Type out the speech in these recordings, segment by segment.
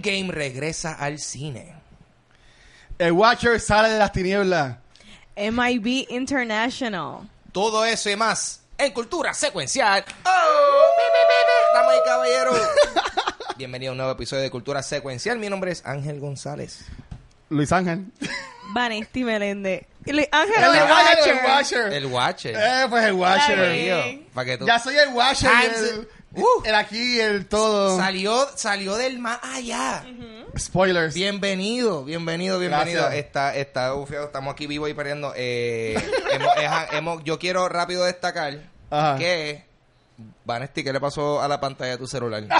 Endgame regresa al cine. El Watcher sale de las tinieblas. MIB International. Todo eso y más en Cultura Secuencial. ¡Oh! Damas y caballeros. Bienvenido a un nuevo episodio de Cultura Secuencial. Mi nombre es Ángel González. Luis Ángel. Vanesti Luis Ángel El el Watcher. El Watcher. El Watcher. Eh, pues el Watcher. Dale. Para que tú... Ya soy el Watcher. Uh. el aquí, el todo. Salió, salió del más allá. Spoilers. Bienvenido, bienvenido, bienvenido. Gracias. Está, está bufiado, estamos aquí vivos y perdiendo. Eh, hemos- yo quiero rápido destacar Ajá. que Vanesti, ¿qué le pasó a la pantalla de tu celular? Mira,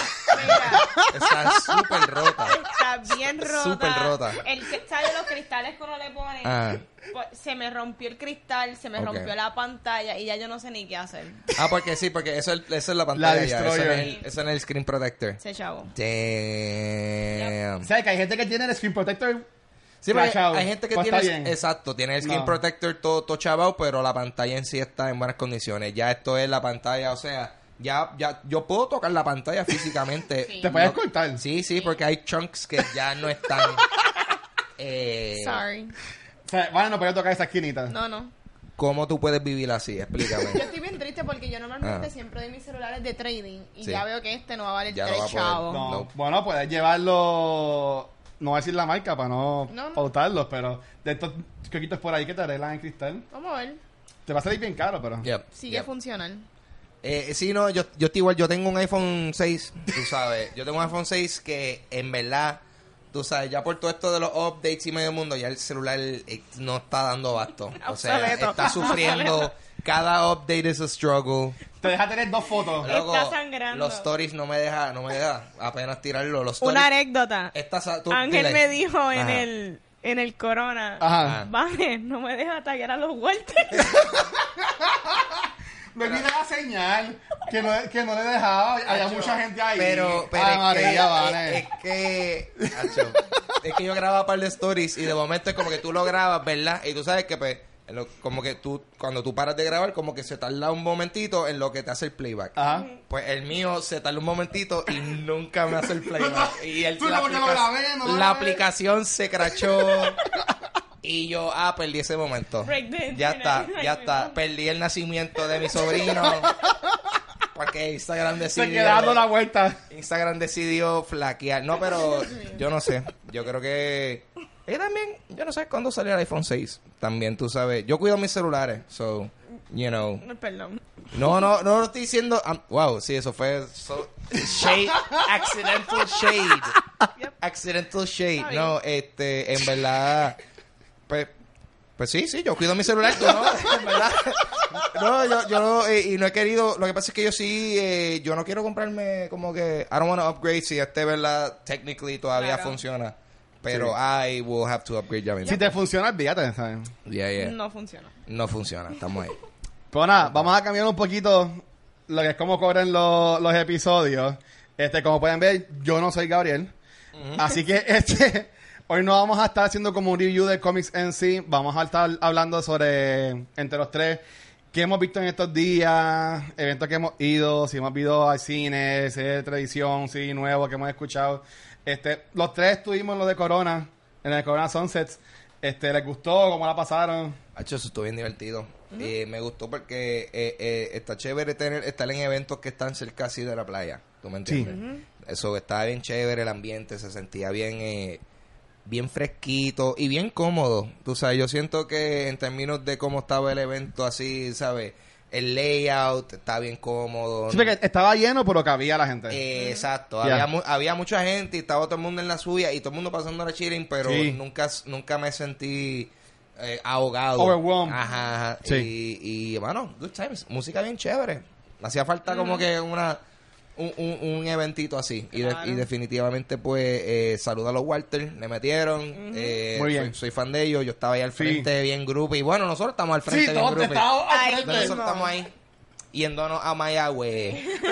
Está súper rota. está bien rota. Súper rota. El que sabe los cristales que uno le pone. Ah. pues, se me rompió el cristal, se me rompió la pantalla y ya yo no sé ni qué hacer. Ah, porque sí, porque eso es, esa es la pantalla. ya, eso, es el, eso es el screen protector. Ese chavo. Damn. ¿Sabes que hay gente que tiene el screen protector? Sí, porque flashado? hay gente que Pues tiene, bien. exacto, tiene el No. protector todo, todo chavado, pero la pantalla en sí está en buenas condiciones. Ya esto es la pantalla, o sea, ya, ya, yo puedo tocar la pantalla físicamente. Sí. ¿Te puedes No- cortar? Sí, sí, porque hay chunks que ya no están. eh, Sorry. O sea, bueno, no puede tocar esa esquinita. No, no. ¿Cómo tú puedes vivir así? Yo Explícame. estoy bien triste porque yo normalmente Ah. siempre doy mis celulares de trading y Sí. ya veo que este no va a valer Ya no tres va chavos. No, No. Bueno, puedes llevarlo. No voy a decir la marca para no, No, no. pautarlos, pero de estos coquitos por ahí que te arreglan en cristal. Vamos a ver. Te va a salir bien caro, pero. Yep, Sigue yep. funcionando. Eh, sí, no, yo, yo estoy igual, yo tengo un iPhone 6, tú sabes, yo tengo un iPhone 6 que en verdad, tú sabes, ya por todo esto de los updates y medio mundo, ya el celular eh, no está dando basto. O sea, está sufriendo, cada update es a struggle. Te deja tener dos fotos. Está Luego, sangrando. Los stories no me deja, no me deja apenas tirarlo. Los stories, Una anécdota. esta sa- tú Ángel dile. me dijo en Ajá. el en el corona. Ajá. Vale, no me deja taggear a los Walters. Me olvidé la señal que no, que no le dejaba. Había mucha gente ahí. Pero, pero Ay, es, María, que, vale. es, es que, Acho, es que yo grababa un par de stories y de momento es como que tú lo grabas, ¿verdad? Y tú sabes que, pues, lo- como que tú, cuando tú paras de grabar, como que se tarda un momentito en lo que te hace el playback. Ajá. Pues el mío se tarda un momentito y nunca me hace el playback. Y el, Tú la, como que lo aplica- grabé, no lo la aplicación se crachó. Y yo, ah, perdí ese momento. Ya está, ya está. Perdí el nacimiento de mi sobrino. Porque Instagram decidió. Se queda dando la vuelta. Instagram decidió flaquear. No, pero yo no sé. Yo creo que. Y también, yo no sé cuándo salió el iPhone 6. También, tú sabes. Yo cuido mis celulares. So, you know. Perdón. No, no, no lo estoy diciendo. um, wow, sí, eso fue. so- shade. Accidental shade. Accidental shade. Está No, este, en verdad. Pues. Pues sí, sí, yo cuido mi celular, tú no, en verdad. No, yo, yo no, eh, y no he querido, lo que pasa es que yo sí, eh, yo no quiero comprarme como que, I don't want to upgrade si este, verdad, technically todavía Claro. funciona. Pero I will have to upgrade ya mismo. Si te funciona, olvídate, ¿sabes? Yeah, yeah. No funciona. No funciona, estamos ahí. Pero nada, vamos a cambiar un poquito lo que es cómo cobran los, los episodios. Este, como pueden ver, yo no soy Gabriel. Así que este hoy no vamos a estar haciendo como un review de cómics en sí. Vamos a estar hablando sobre, entre los tres, qué hemos visto en estos días, eventos que hemos ido, si hemos ido al cine, serie de televisión, sí, nuevo que hemos escuchado. Este, los tres estuvimos en lo de Corona, en el Corona Sunsets. Este, ¿les gustó? ¿Cómo la pasaron? Hacho, eso estuvo bien divertido. Y me gustó porque eh, eh, está chévere tener, estar en eventos que están cerca así de la playa. ¿Tú me entiendes? Eso estaba bien chévere, el ambiente se sentía bien, eh, bien fresquito y bien cómodo. Tú sabes, yo siento que en términos de cómo estaba el evento así, ¿sabes? El layout está bien cómodo. Sí, porque estaba lleno, pero cabía la gente. Eh, Exacto, había, mu- había mucha gente y estaba todo el mundo en la suya y todo el mundo pasando la chilling, pero Sí. nunca, nunca me sentí eh, ahogado. Overwhelmed. Ajá, ajá. Sí. Y, y, bueno, good times, música bien chévere. Hacía falta como que una un, un, un eventito así. Y, de- Claro. y definitivamente, pues, eh, saluda a los Walter, le metieron. eh, Muy bien. Soy, soy fan de ellos, yo estaba ahí al Sí. frente, bien grupo. Y bueno, nosotros estamos al frente, sí, bien grupo. Nosotros estamos ahí yéndonos a Mayagüe.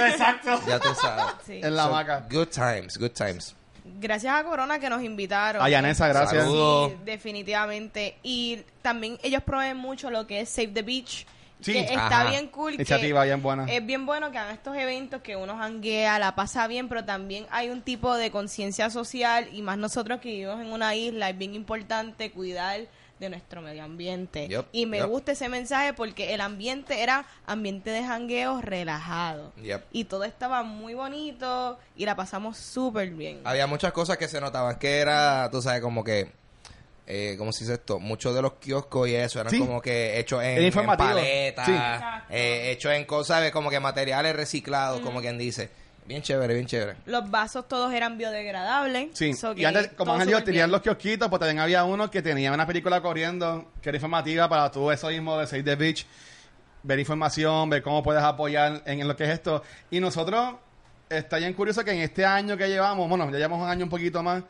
Exacto. ya tú sabes. Sí. En la So, hamaca. Good times, good times. Gracias a Corona que nos invitaron. A Yanesa, gracias. Sí, definitivamente. Y también ellos proveen mucho lo que es Save the Beach Sí. que está Ajá. bien cool. que Iniciativa bien buena. Es bien bueno que hagan estos eventos que uno janguea, la pasa bien, pero también hay un tipo de conciencia social y más nosotros que vivimos en una isla, es bien importante cuidar de nuestro medio ambiente. Y me gusta ese mensaje porque el ambiente era ambiente de jangueo relajado. Yep. Y todo estaba muy bonito y la pasamos súper bien. Había muchas cosas que se notaban que era, tú sabes, como que, eh, ¿cómo se dice esto? Muchos de los kioscos y eso eran Sí. como que hechos en, en paletas, Sí. Eh, hechos en cosas, ¿sabes? Como que materiales reciclados, como quien dice. Bien chévere, bien chévere. Los vasos todos eran biodegradables. Sí, so y antes, como todo han dicho, súper tenían los kiosquitos, pues también había uno que tenía una película corriendo que era informativa para tú eso mismo de Save the Beach, ver información, ver cómo puedes apoyar en, en lo que es esto. Y nosotros, está bien curioso que en este año que llevamos, bueno, ya llevamos un año un poquito más,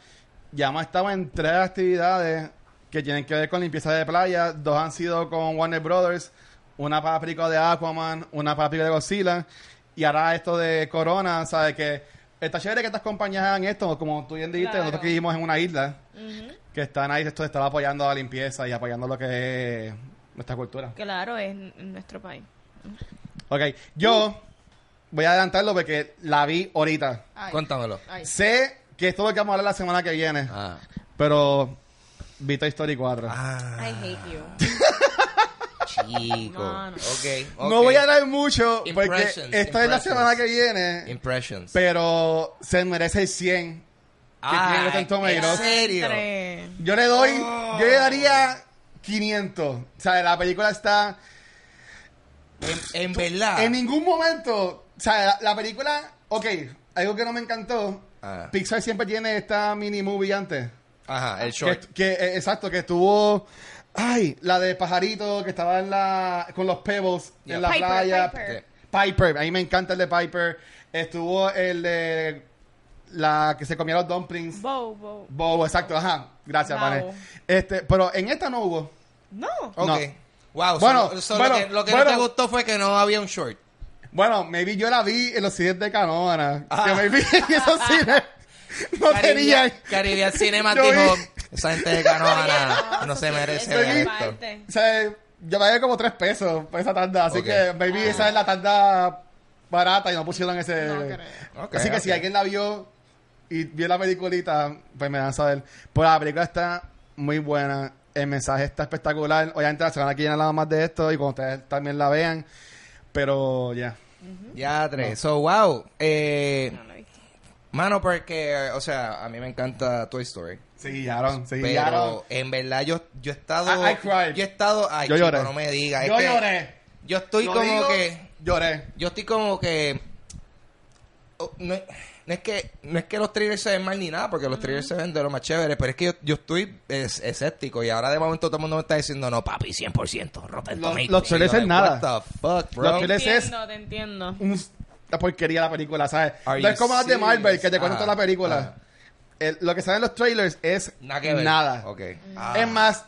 ya hemos estado en tres actividades que tienen que ver con limpieza de playa. Dos han sido con Warner Brothers, una para de Aquaman, una para de Godzilla. Y ahora esto de Corona, ¿sabes? Que está chévere que estas compañías hagan esto, como tú bien dijiste, Claro. nosotros que vivimos en una isla, que están ahí, esto estar apoyando la limpieza y apoyando lo que es nuestra cultura. Claro, es nuestro país. Ok, yo voy a adelantarlo porque la vi ahorita. Ay, Cuéntamelo. ay. Sé que esto es lo que vamos a hablar la semana que viene, Ah. pero vi Toy Story 4. I Ah, hate you. chico. Mano. Okay, ok. No voy a hablar mucho porque Impressions, esta es la semana que viene, Impressions. pero se merece el 100 que tiene Rotten. ¿En serio? Yo le doy, Oh. yo le daría 500. O sea, la película está En, en verdad. en ningún momento, o sea, la, la película, ok, algo que no me encantó, Ah. Pixar siempre tiene esta mini movie antes. Ajá, el short. que, eh, exacto, que estuvo, ay, la de pajarito que estaba en la, con los pebbles Yeah. en la Piper, playa. Piper. Piper, a mí me encanta el de Piper. Estuvo el de la que se comía los dumplings. Bo, bo. Bobo, exacto, ajá. Gracias. Vane. Este, pero en esta no hubo. No. Ok. No. Wow, Bueno, so- so bueno, lo que, lo que bueno. no te gustó fue que no había un short. Bueno, maybe yo la vi en los cines de Canóvana. Ah. Que maybe en esos cines no Caribbean. Caribbean Cinema Yo dijo, vi- esa gente de Canoana No, se merece ver es esto. O sea, yo pagué como tres pesos por esa tanda. Así que maybe Ah. esa es la tanda barata y no pusieron ese. No creo. Ok, así que si alguien la vio y vio la peliculita, pues me dan a saber. Pues la película está muy buena. El mensaje está espectacular. Obviamente la semana que viene hablamos más de esto y cuando ustedes también la vean. Pero ya. Ya, tres. So, wow. Eh, No mano, porque, o sea, a mí me encanta Toy Story. Se guiaron, se Pero en verdad yo, yo he estado... I- I cried. Yo he estado... Ay, Yo chico, lloré. no me digas. es Yo que lloré. Yo estoy como digo, que... Lloré. Yo estoy como que... oh, no, no es que no es que los trailers se ven mal ni nada, porque los trailers se ven de lo más chévere, pero es que yo, yo estoy es- escéptico y ahora de momento todo el mundo me está diciendo, no, papi, 100%, Rotten Los- Tomatoes". los yo, es nada. What the fuck, bro? Los trailers- Te es- entiendo, te entiendo. una porquería la película, ¿sabes? Are No es you como las de Marvel, que te Ah, toda la película. ah. El- lo que sale en los trailers es Nada que ver. nada. Ok. Es Ah. más,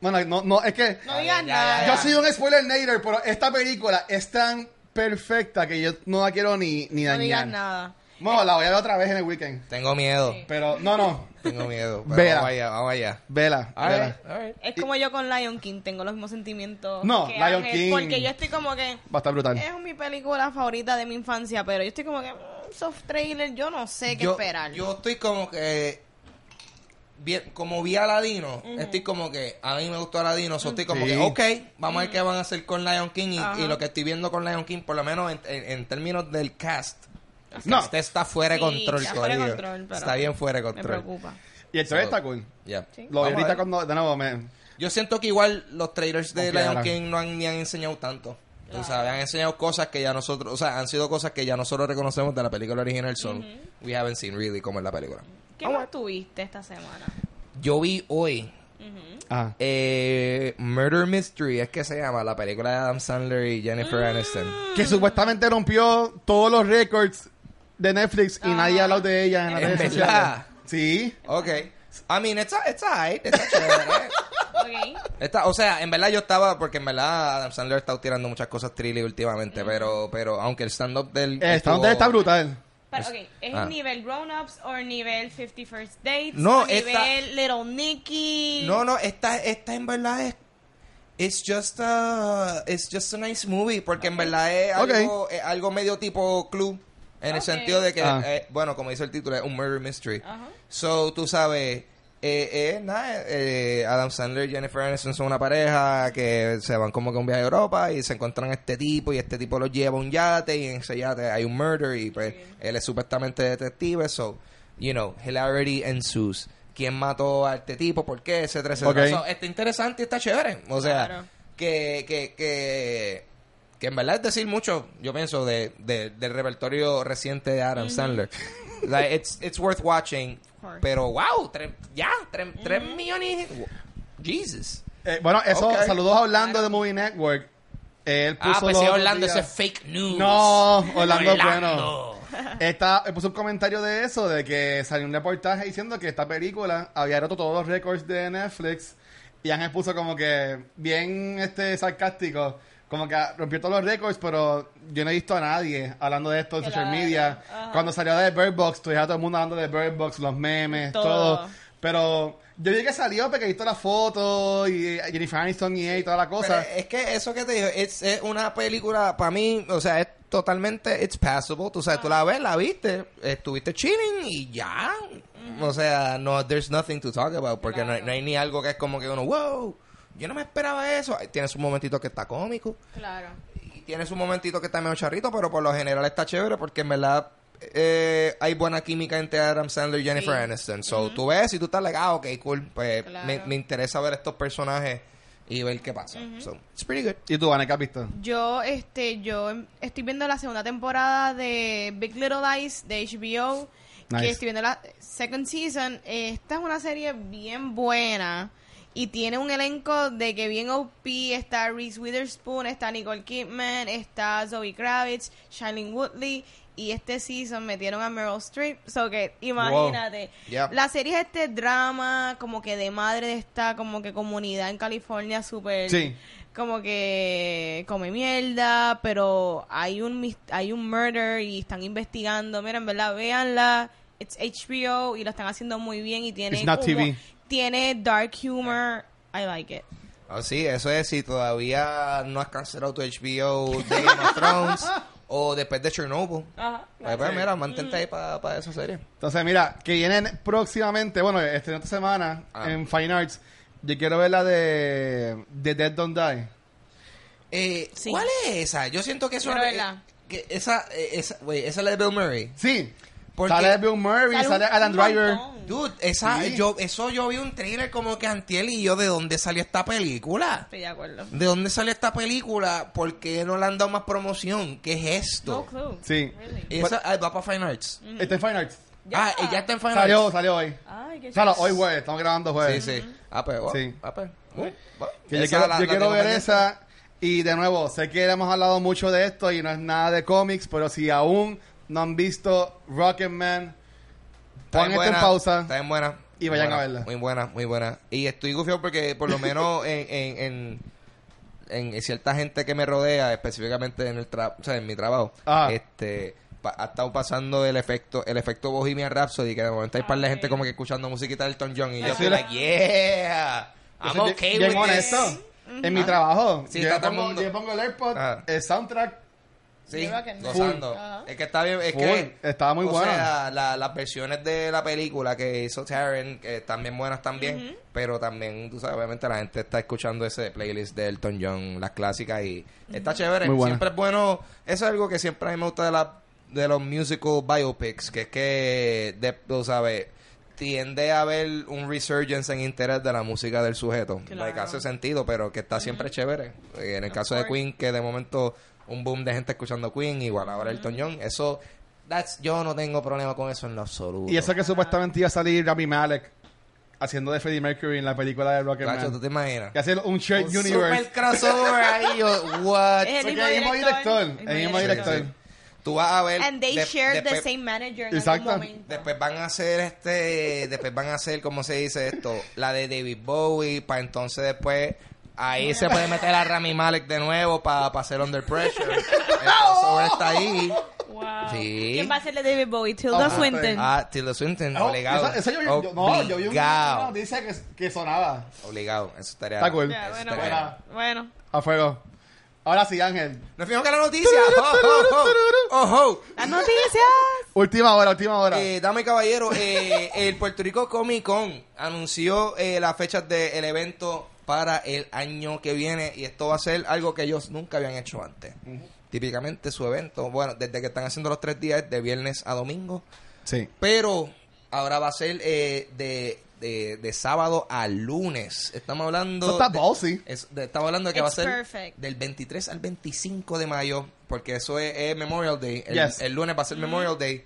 bueno, no, no, es que No digas nada. yo soy un spoiler nader, pero esta película es tan perfecta que yo no la quiero ni, ni No dañar. digas nada. No, la voy a ver otra vez en el weekend. Tengo miedo. Sí. Pero, no, no, Tengo miedo. Pero Vela. Vamos allá, vamos allá. vela, All vela. right, all right. Es como yo con Lion King, tengo los mismos sentimientos. No, que Lion Ángel, King- Porque yo estoy como que. Va a estar brutal. Es mi película favorita de mi infancia, pero yo estoy como que. mm, soft trailer, yo no sé qué yo, esperar. yo estoy como que bien, como vi a Aladino, estoy como que a mí me gustó Aladino, so estoy como Sí. que ok, vamos a ver qué van a hacer con Lion King y, Ajá. y lo que estoy viendo con Lion King, por lo menos en, en- en términos del cast. No. cast está fuera de Sí, control, está fuera de control, pero Está bien fuera de Me control. preocupa. Y el trailer So, está cool. Yeah. Sí. Lo vi ahorita cuando, de nuevo, me... Yo siento que igual los trailers de. Lion King no han, ni han enseñado tanto. O sea, han enseñado cosas que ya nosotros, o sea, han sido cosas que ya nosotros reconocemos de la película original, son we haven't seen really como en la película. ¿Qué más tuviste esta semana? Yo vi hoy Ah. eh, Murder Mystery, es que se llama la película de Adam Sandler y Jennifer Aniston. Que supuestamente rompió todos los récords de Netflix y Ah. nadie ha hablado de ella en las ¿En redes verdad? sociales. Sí. Ok. I mean, it's, a- it's alright, está chévere. Ok. Está, o sea, en verdad yo estaba, porque en verdad Adam Sandler está tirando muchas cosas trilly últimamente, pero, pero aunque el stand-up del... Eh, Está, estuvo- está brutal. Pero, ok, ¿es Ah. nivel grown-ups o nivel 50 First Dates? No, o esta- nivel Little Nicky? No, no, esta, esta en verdad es... It's just a, it's just a nice movie, porque en verdad es Ok. algo, es algo medio tipo club, en el sentido de que, Ah. eh, bueno, como dice el título, es un murder mystery. Ajá. So, tú sabes, eh, eh, nada, eh, Adam Sandler y Jennifer Aniston son una pareja que se van como que a un viaje a Europa y se encuentran a este tipo y este tipo los lleva a un yate y en ese yate hay un murder y pues él es supuestamente detective, so, you know, hilarity ensues. ¿Quién mató a este tipo? ¿Por qué? Etcétera, etcétera. Ok. So, está interesante y está chévere. O sea, Claro. que, que, que, que en verdad es decir mucho, yo pienso, de, de- del repertorio reciente de Adam Sandler. Like, it's, it's worth watching. Pero wow, tres, ya, tres, tres millones. Jesus. Eh, bueno, eso, Ok. saludos a Orlando de Movie Network. Él puso Ah, pues sí, Orlando, días- ese fake news. No, Orlando es Orlando. bueno. Está, él puso un comentario de eso, de que salió un reportaje diciendo que esta película había roto todos los récords de Netflix. Y Ángel puso como que bien este sarcástico, como que rompió todos los récords, pero yo no he visto a nadie hablando de esto en social Claro, media. ajá. Cuando salió de Bird Box, tuviste a todo el mundo hablando de Bird Box, los memes, todo. Todo. Pero yo vi que salió porque he visto la foto y Jennifer Aniston y él y toda la cosa. Pero es que eso que te digo, es, es una película, para mí, o sea, es totalmente, it's passable. Tú sabes, tú la ves, la viste, estuviste chilling y ya. O sea, no, there's nothing to talk about, porque no, hay- no hay ni algo que es como que uno, wow, yo no me esperaba eso. Tienes un momentito que está cómico Claro. y tienes un momentito que está medio charrito, pero por lo general está chévere porque en verdad eh, hay buena química entre Adam Sandler y Jennifer Sí. Aniston. So, tú ves y tú estás like, ah, ok, cool. Pues Claro. me, me interesa ver estos personajes y ver qué pasa. So, it's pretty good. ¿Y tú, Vanessa, qué has visto? Yo, este, yo em- estoy viendo la segunda temporada de Big Little Lies de HBO. Nice. Que estoy viendo la second season. Esta es una serie bien buena. Y tiene un elenco de que bien OP. Está Reese Witherspoon, está Nicole Kidman, está Zoe Kravitz, Shailene Woodley. Y este season metieron a Meryl Streep. So que imagínate. Yeah. La serie es este drama como que de madre de esta como que comunidad en California súper Sí. como que come mierda, pero hay un hay un murder y están investigando. Mira, en verdad, véanla. It's HBO y lo están haciendo muy bien y tiene It's not TV. Tiene dark humor. I like it. Oh, sí, eso es si todavía no has cancelado tu HBO de Game of Thrones o después de Chernobyl. Ajá. Pues, pues, mira, mantente ahí para esa serie. Entonces, mira, que vienen próximamente, bueno, este esta semana Ah. en Fine Arts. Yo quiero ver la de, de Dead Don't Die. Eh, Sí. ¿Cuál es esa? Yo siento que es una... verla. Que esa, eh, esa, esa es la de Bill Murray. Sí. Porque- Sale Bill Murray, Sale sale Adam Driver. Dude, esa, Sí. yo, eso yo vi un trailer como que antiel y yo, ¿de dónde salió esta película? Estoy de acuerdo. ¿De dónde salió esta película? ¿Por qué no le han dado más promoción? ¿Qué es esto? No clue. Sí. Really. Esa ah, va para Fine Arts. Está en Fine Arts. Ah, ella está en Fine Salió, Arts. salió hoy. Ay, qué chulo. hoy jueves, estamos grabando Sí, jueves. sí. Ah, pues, Sí. ah, pues. Uh. Que yo quiero, la- yo la quiero ver esa. Y de nuevo, sé que hemos hablado mucho de esto y no es nada de cómics, pero si aún no han visto Rocketman, Está pongan esto en buena, pausa. Está bien buena. Y vayan Buena, a verla. Muy buena, muy buena. Y estoy gufiado porque por lo menos en, en, en, en cierta gente que me rodea, específicamente en el tra o sea, en mi trabajo, Ajá. este pa- ha estado pasando el efecto el efecto Bohemian Rhapsody que de momento hay par de Ah, gente como que escuchando musiquita del Elton John y yo soy la- like yeah I'm okay bien with honesto. this En mi trabajo, Sí, yo, está todo el pongo, yo pongo el AirPod, Ah. el soundtrack. Sí, gozando. Ajá. Es que está bien, es Full. que Estaba muy o bueno. sea, la- las versiones de la película que hizo Taryn, que están bien buenas también, pero también, tú sabes, obviamente la gente está escuchando ese playlist de Elton John, las clásicas y está chévere. Muy buena. Siempre es bueno, eso es algo que siempre a mí me gusta de la de los musical biopics, que es que, de, tú sabes, tiende a haber un resurgence en interés de la música del sujeto. Claro. Like, hace sentido, pero que está siempre chévere. En el Of caso de. Queen, que de momento un boom de gente escuchando Queen, igual ahora Elton John, eso, that's, yo no tengo problema con eso en lo absoluto. Y eso que supuestamente iba a salir Rami Malek haciendo de Freddie Mercury en la película de Gacho, ¿tú Rocketman. te imaginas? Que hacer un shared Un universe. super crossover ahí, yo, what? Es el mismo el director. el mismo director. sí. Tú vas a ver... And they de- share the same manager en Exacto. algún momento. Después van a hacer este, después van a hacer, ¿cómo se dice esto? La de David Bowie, para entonces después ahí se puede meter a Rami Malek de nuevo para hacer Under Pressure. El crossover está ahí. Wow. Sí. ¿Quién va a ser de David Bowie? Tilda Ah, Swinton. Ah, Tilda Swinton, Oh, obligado. esa- esa yo, yo- no, yo vi un- Obligado. una noticia que, que sonaba Obligado, eso estaría. Está cool. Eso bueno, estaría- bueno, bueno. a fuego. Ahora sí, Ángel. Nos fuimos con la noticia. ¡Oh, oh, oh! ¡Oh, oh! Las noticias. Última hora, última hora. Eh, dama y caballero, eh, el Puerto Rico Comic Con anunció eh, las fechas del evento para el año que viene y esto va a ser algo que ellos nunca habían hecho antes. Típicamente su evento, bueno, desde que están haciendo los tres días, de viernes a domingo, sí. pero ahora va a ser eh, de, de, de sábado a lunes. Estamos hablando... Eso está de- ballsy. es- de- estamos hablando de que va a ser perfect. del 23 al 25 de mayo, porque eso es, es Memorial Day. El, Yes. el lunes va a ser Memorial Day.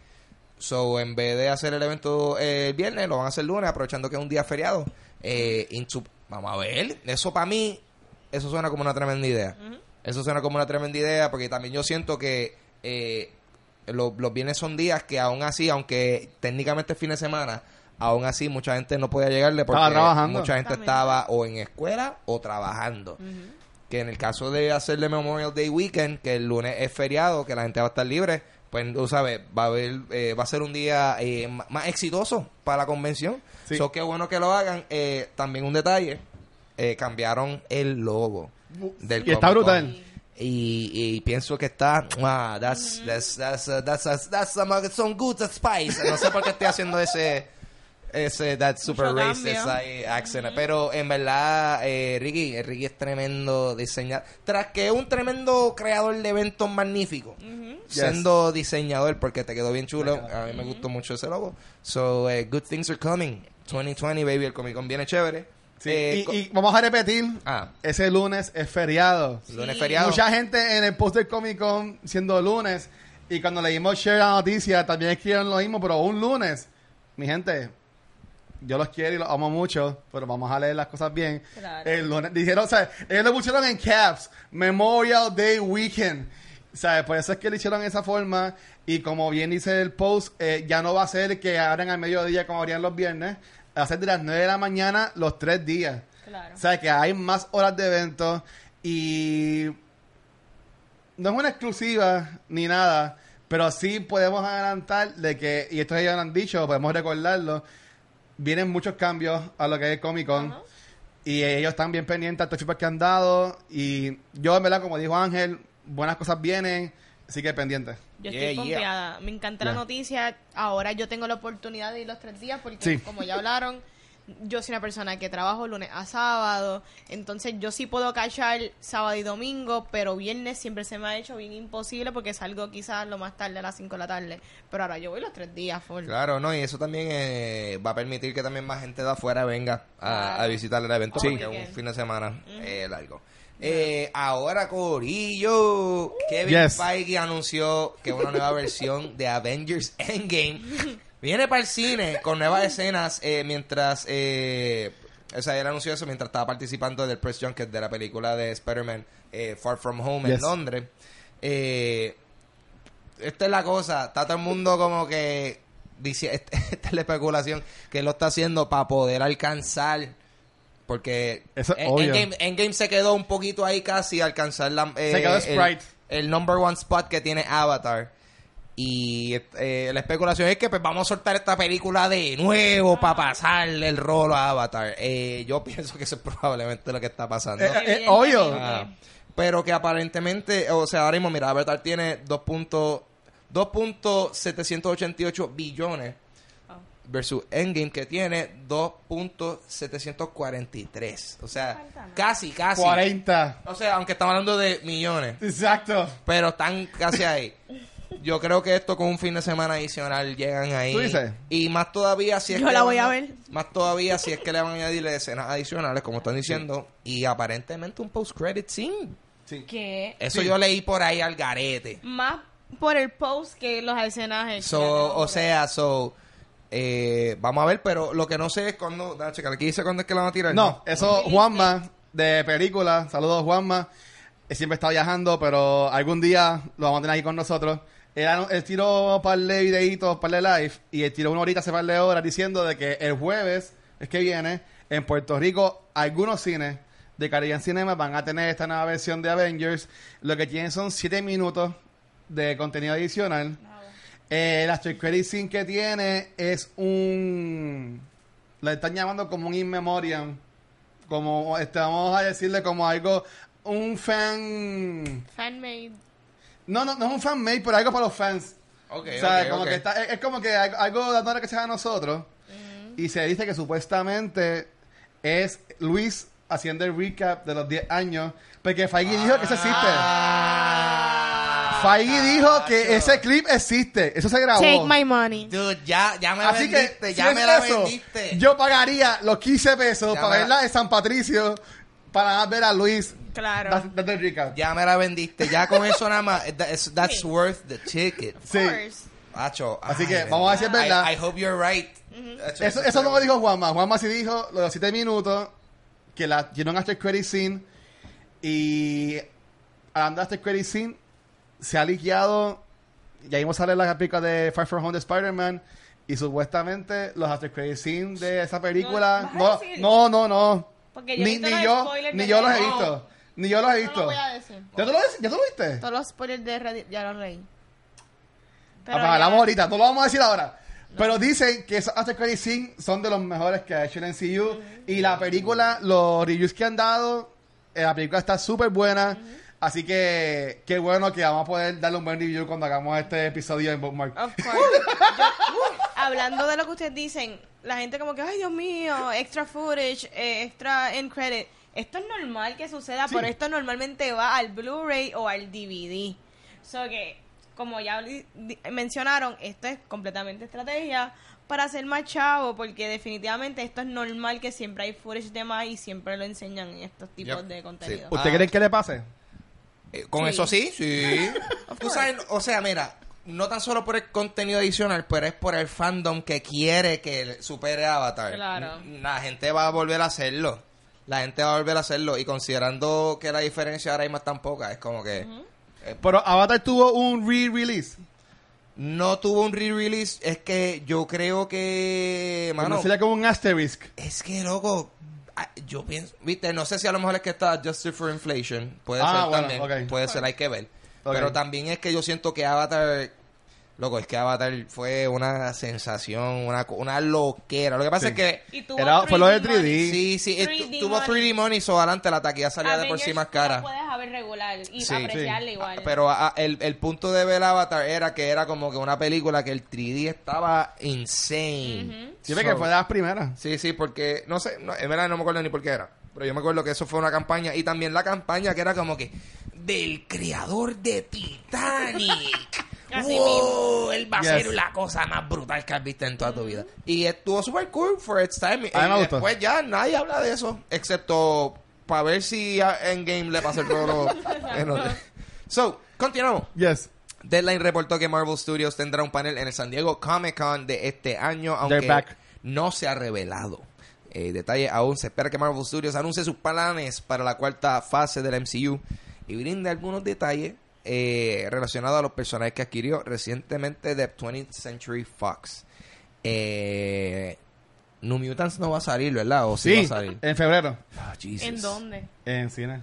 So, en vez de hacer el evento eh, el viernes, lo van a hacer el lunes, aprovechando que es un día feriado. Eh, vamos a ver. Eso para mí, eso suena como una tremenda idea. Eso suena como una tremenda idea, porque también yo siento que eh, lo- los viernes son días que aún así, aunque técnicamente es fin de semana, aún así mucha gente no podía llegarle porque Estaba trabajando. mucha gente También. estaba o en escuela o trabajando. Que en el caso de hacerle Memorial Day Weekend, que el lunes es feriado, que la gente va a estar libre, pues tú sabes, va a haber, eh, va a ser un día eh, más exitoso para la convención. Sí. So, qué bueno que lo hagan. Eh, también un detalle, eh, cambiaron el logo del Y está brutal. Y, y pienso que está ah, that's, that's, that's, uh, that's, uh, that's some, uh, some good spice. No sé por qué estoy haciendo ese ese that super Mucho racist cambio. pero en verdad eh, Ricky eh, Ricky es tremendo diseñador tras que es un tremendo creador de eventos magníficos siendo diseñador porque te quedó bien chulo a mí me gustó mucho ese logo. So eh, good things are coming 2020 baby el Comic Con viene chévere Sí, Eh, y, y vamos a repetir. ah Ese lunes es feriado. lunes Sí. feriado Mucha gente en el post del Comic Con siendo lunes. Y cuando leímos share la noticia, también escribieron lo mismo, pero un lunes. Mi gente, yo los quiero y los amo mucho, pero vamos a leer las cosas bien. Claro. El lunes, dijeron, o sea, ellos lo pusieron en caps, Memorial Day Weekend. O sea, por eso es que lo hicieron de esa forma. Y como bien dice el post, eh, ya no va a ser que abran al mediodía como abrían los viernes. Ser de las 9 de la mañana los tres días. Claro. O sea, que hay más horas de evento y no es una exclusiva ni nada, pero sí podemos adelantar de que, y esto ellos lo han dicho, podemos recordarlo, vienen muchos cambios a lo que es Comic Con. Y ellos están bien pendientes a estos feedback que han dado. Y yo, en verdad, como dijo Ángel, buenas cosas vienen, así que pendientes. Yo Yeah, estoy yeah. confiada. Me encanta la noticia. Ahora yo tengo la oportunidad de ir los tres días porque, Sí. como ya hablaron, yo soy una persona que trabajo lunes a sábado. Entonces yo sí puedo cachar sábado y domingo, pero viernes siempre se me ha hecho bien imposible porque salgo quizás lo más tarde a las 5 de la tarde. Pero ahora yo voy los tres días, full. Claro, no, y eso también eh, va a permitir que también más gente de afuera venga a, Claro. a visitar el evento Sí. porque es un fin de semana eh, largo. Eh, ahora, Corillo, Kevin Yes. Feige anunció que una nueva versión de Avengers Endgame viene para el cine con nuevas escenas eh, mientras... Eh, o sea, él anunció eso mientras estaba participando del press junket de la película de Spider-Man eh, Far From Home en. Londres. Eh, esta es la cosa, está todo el mundo como que dice, esta es la especulación que él lo está haciendo para poder alcanzar porque Eso en- obvio. Endgame, Endgame se quedó un poquito ahí casi a alcanzar la, eh, Se quedó el, Sprite. el number one spot que tiene Avatar y eh, la especulación es que pues vamos a soltar esta película de nuevo para pasarle el rolo a Avatar. Eh, yo pienso que eso es probablemente lo que está pasando. Eh, eh, obvio. Ah, pero que aparentemente, o sea, ahora mismo, mira, Avatar tiene 2 punto- 2.788 billones. Versus Endgame que tiene 2.743. O sea, Falta casi, casi. 40. O sea, aunque estamos hablando de millones, Exacto. pero están casi ahí. Yo creo que esto con un fin de semana adicional llegan ahí. ¿Tú dices? Y más todavía si es Yo que la van voy a ver. Más todavía si es que le van a añadir escenas adicionales, como están diciendo. Y aparentemente un post-credit scene. Sí. Que Eso Sí. yo leí por ahí al garete. más por el post que los escenas. So, o sea, so, eh, vamos a ver, pero lo que no sé es cuándo, da, checar, aquí dice cuándo es que la van a tirar. No, eso Juanma de película, saludos Juanma, siempre está viajando, pero algún día lo vamos a tener aquí con nosotros. Él, él tiró un par de videitos, un par de live, y él tiró una horita hace par de horas diciendo de que el jueves es que viene, en Puerto Rico, algunos cines de Caribbean Cinema van a tener esta nueva versión de Avengers. Lo que tienen son 7 minutos de contenido adicional. Eh, la Credit Scene que tiene es un... Le están llamando como un in memoriam. Como, este, vamos a decirle como algo... Un fan... Fanmade. No, no, no es un fan made, pero algo para los fans. Ok, O sea, ok, como ok. que está, es, es como que algo, dándole que sea a nosotros. Y se dice que supuestamente es Luis haciendo el recap de los 10 años. Porque Feige dijo que eso existe. Ah, Feige dijo que ese clip existe. Eso se grabó. Take my money. Dude, ya, ya me la Así vendiste, que, ya si me la eso, vendiste. yo pagaría los 15 pesos Ya para me verla en San Patricio para ver a Luis Claro. recap. Ya me la vendiste, ya con eso nada más, that's, that's worth the ticket. Of Sí. Así ay, que de vamos a decir verdad. I, I hope you're right. Acho, Eso, eso no lo dijo Juanma. Juanma sí dijo los 7 minutos que la un after credit scene y hablando de after credit scene se ha liqueado ya vimos sale la película de Far From Home de Spider-Man y supuestamente los after credit scene de esa película No, ¿vas a no no no no Porque yo he ni, visto ni los yo spoilers ni de yo los he visto ni yo los he No visto lo voy a decir. ¿Ya tú lo, ya tú lo viste? Todos los spoilers de Reddit ya los leí. Ah, pues hablamos ahorita, no lo vamos a decir ahora. Pero dicen que esos After Credit Scene son de los mejores que ha hecho el MCU. Y la película, los reviews que han dado, eh, la película está súper buena. Así que qué bueno que vamos a poder darle un buen review cuando hagamos este episodio en Bookmark. Of course. Yo- hablando de lo que ustedes dicen, la gente como que, ay Dios mío, extra footage, eh, extra end credit. Esto es normal que suceda, Sí. pero esto normalmente va al Blu-ray o al DVD. So que, como ya mencionaron, esto es completamente estrategia para hacer más chavo, porque definitivamente esto es normal que siempre hay footage de más y siempre lo enseñan en estos tipos Yep. de contenido. Sí. ¿Usted Ah. cree que le pase? Eh, Con Sí. eso sí, sí. Tú sabes, o sea, mira, no tan solo por el contenido adicional, pero es por el fandom que quiere que supere a Avatar. Claro. La gente va a volver a hacerlo. La gente va a volver a hacerlo. Y considerando que la diferencia ahora mismo es tan poca, es como que... eh, Pero Avatar tuvo un re-release. no tuvo un re-release. Es que yo creo que... Mano, Mano, sería como un asterisk. es que, loco... ah, Yo pienso, viste, no sé si a lo mejor es que está adjusted for inflation. Puede Ah, ser bueno, también. ok. Puede ser, hay que ver. Ok. Pero también es que yo siento que Avatar, loco, es que Avatar fue una sensación, una, una loquera. Lo que pasa Sí. es que, Era- fue lo de 3D money. 3D. sí, sí, eh, 3D tu- tuvo money. 3D money, so adelante la taquilla salía de por sí Avengers más cara. Y Sí. apreciarla Sí. igual. Pero a- a- el, el punto de ver Avatar era que era como que una película que el 3D estaba insane. Yo creo So- que fue de las primeras. Sí, sí, porque no sé, no, en verdad no me acuerdo ni por qué era. Pero yo me acuerdo que eso fue una campaña. Y también la campaña que era como que del creador de Titanic. Así wow, él va a Yes. ser la cosa más brutal que has visto en toda tu vida. Y estuvo super cool for its time. A y gustó. después ya nadie habla de eso. Excepto para ver si Endgame le pasa el todo lo... So, continuamos. Yes. Deadline reportó que Marvel Studios tendrá un panel en el San Diego Comic Con de este año, aunque back. no se ha revelado. Eh, detalle aún se espera que Marvel Studios anuncie sus planes para la cuarta fase del MCU y brinde algunos detalles eh, relacionados a los personajes que adquirió recientemente de 20th Century Fox. Eh, New Mutants no va a salir, ¿verdad? ¿O sí, Sí, va a salir? en febrero. Ah, Jesus. ¿En dónde? En cine.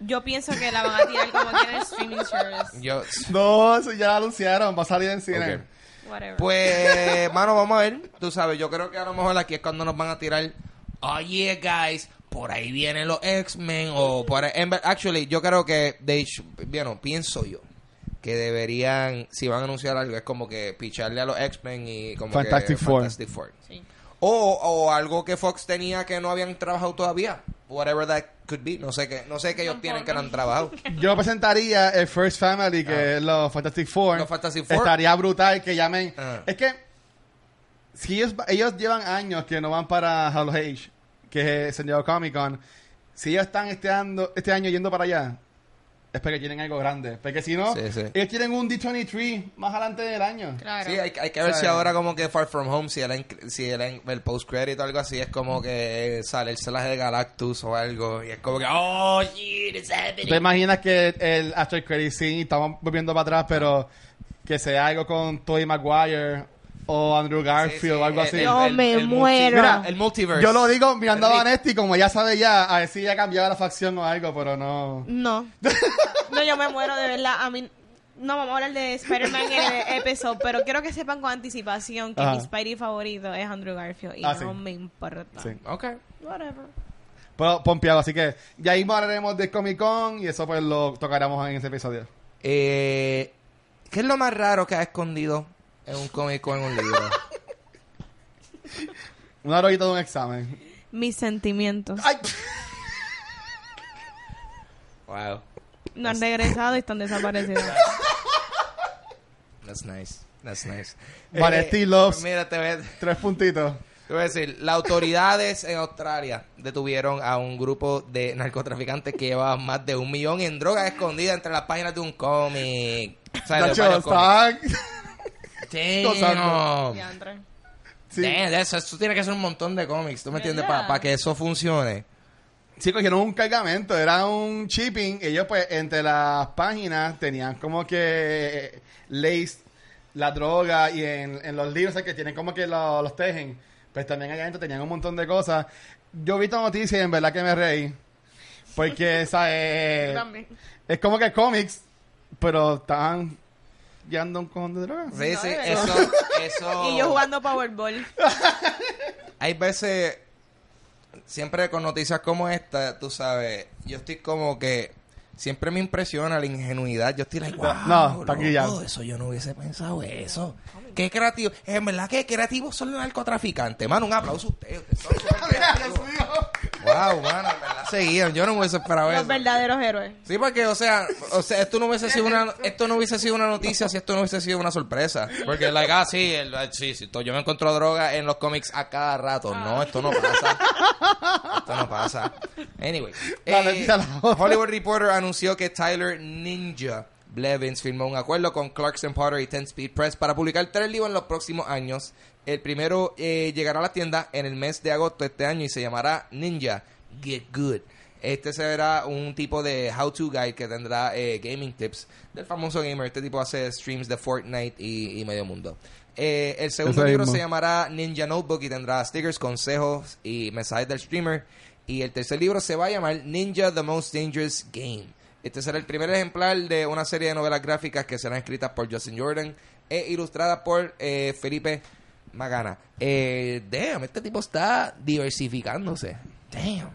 Yo pienso que la van a tirar como que en el streaming service. Yo, No, eso ya lo anunciaron. Va a salir en cine. Ok. Whatever. Pues, mano, vamos a ver. Tú sabes, yo creo que a lo mejor aquí es cuando nos van a tirar. Oh, yeah, guys. Por ahí vienen los X-Men. O por ahí. en ver- Actually, yo creo que. They sh- bueno, pienso yo. Que deberían. Si van a anunciar algo, es como que picharle a los X-Men y como Fantastic que. Four. Fantastic Four. Sí. O, o algo que Fox tenía que no habían trabajado todavía. Whatever that could be. No sé qué, no sé qué ellos tienen que no han trabajado. Yo presentaría el First Family, que es los Fantastic Four. Ah. Los Fantastic Four. Estaría brutal que llamen. Ah. Es que si ellos, ellos llevan años que no van para Hall Age, que es San Diego Comic Con, si ellos están este año, este año yendo para allá, es porque tienen algo grande. Porque si no, Sí, sí. ellos tienen un D23 más adelante del año. Claro. Sí, hay, hay que ver si ahora como que Far From Home, si el, si el, el post-credit o algo así, es como que sale el celaje de Galactus o algo, y es como que, oh, shit, it's happening. ¿Te imaginas que el After Credit Scene, estamos volviendo para atrás, pero que sea algo con Tobey Maguire o Andrew Garfield Sí, sí, o algo el- así? el- me el muero. Mira, el multiverse. Yo lo digo mirando a. Vanetti como ya sabe ya, a ver si ya cambiaba la facción o algo, pero no. No. No, yo me muero de verdad. A mí No, vamos a hablar de Spider-Man en el episodio, pero quiero que sepan con anticipación que Ajá. mi Spidey favorito es Andrew Garfield y Ah, no sí. me importa. Sí. Ok. Whatever. Pero pompeado, así que ya ahí hablaremos de Comic Con y eso pues lo tocaremos en ese episodio. Eh, ¿Qué es lo más raro que ha escondido en un cómic o en un libro? Una horita de un examen. Mis sentimientos ¡Ay! wow. no han regresado y están desaparecidos. That's nice. That's nice. Vanetti loves- pues Mira, te voy, a, te Tres puntitos. voy a decir, las autoridades en Australia detuvieron a un grupo de narcotraficantes que llevaban más de un millón en drogas escondidas entre las páginas de un cómic. O sea, de Nacho, varios cómics. Damn. Diantre. Sí. Damn, eso, eso tiene que ser un montón de cómics, ¿tú me entiendes? Para que eso funcione. Sí, cogieron un cargamento, era un shipping. Ellos, pues, entre las páginas tenían como que lace la droga y en, en los libros o sea, que tienen como que lo- los tejen. Pues también allá adentro tenían un montón de cosas. Yo vi esta noticia y en verdad que me reí. Porque, ¿sabes? También. Es como que cómics, pero estaban llevando un cojón de droga. Sí, sí, eso, eso... Y yo jugando Powerball. Hay veces, siempre con noticias como esta, tú sabes, yo estoy como que siempre me impresiona la ingenuidad. Yo estoy like, wow, No, está ya. loco, eso yo no hubiese pensado eso. Qué creativo. En verdad, qué creativos son los narcotraficantes. Mano, un aplauso a ustedes. ustedes son. wow, mano, en verdad seguían. Yo no hubiese esperado Los eso. verdaderos héroes. Sí, porque, o sea, o sea, esto no hubiese sido una, esto no hubiese sido una noticia si esto no hubiese sido una sorpresa. Porque, like, ah, sí, el- sí, sí, to- yo me encuentro droga en los cómics a cada rato. No, esto no pasa. Esto no pasa. Anyway, eh. Hollywood Reporter anunció que Tyler Ninja Blevins firmó un acuerdo con Clarkson Potter y Ten Speed Press para publicar tres libros en los próximos años. El primero eh, llegará a la tienda en el mes de agosto de este año y se llamará Ninja Get Good. Este será un tipo de how-to guide que tendrá eh, gaming tips del famoso gamer. Este tipo hace streams de Fortnite y, y medio mundo. Eh, el segundo libro se llamará Ninja Notebook y tendrá stickers, consejos y mensajes del streamer. Y el tercer libro se va a llamar Ninja The Most Dangerous Game. Este será el primer ejemplar de una serie de novelas gráficas que serán escritas por Justin Jordan e ilustradas por eh, Felipe Magana. Eh, damn, este tipo está diversificándose. Damn.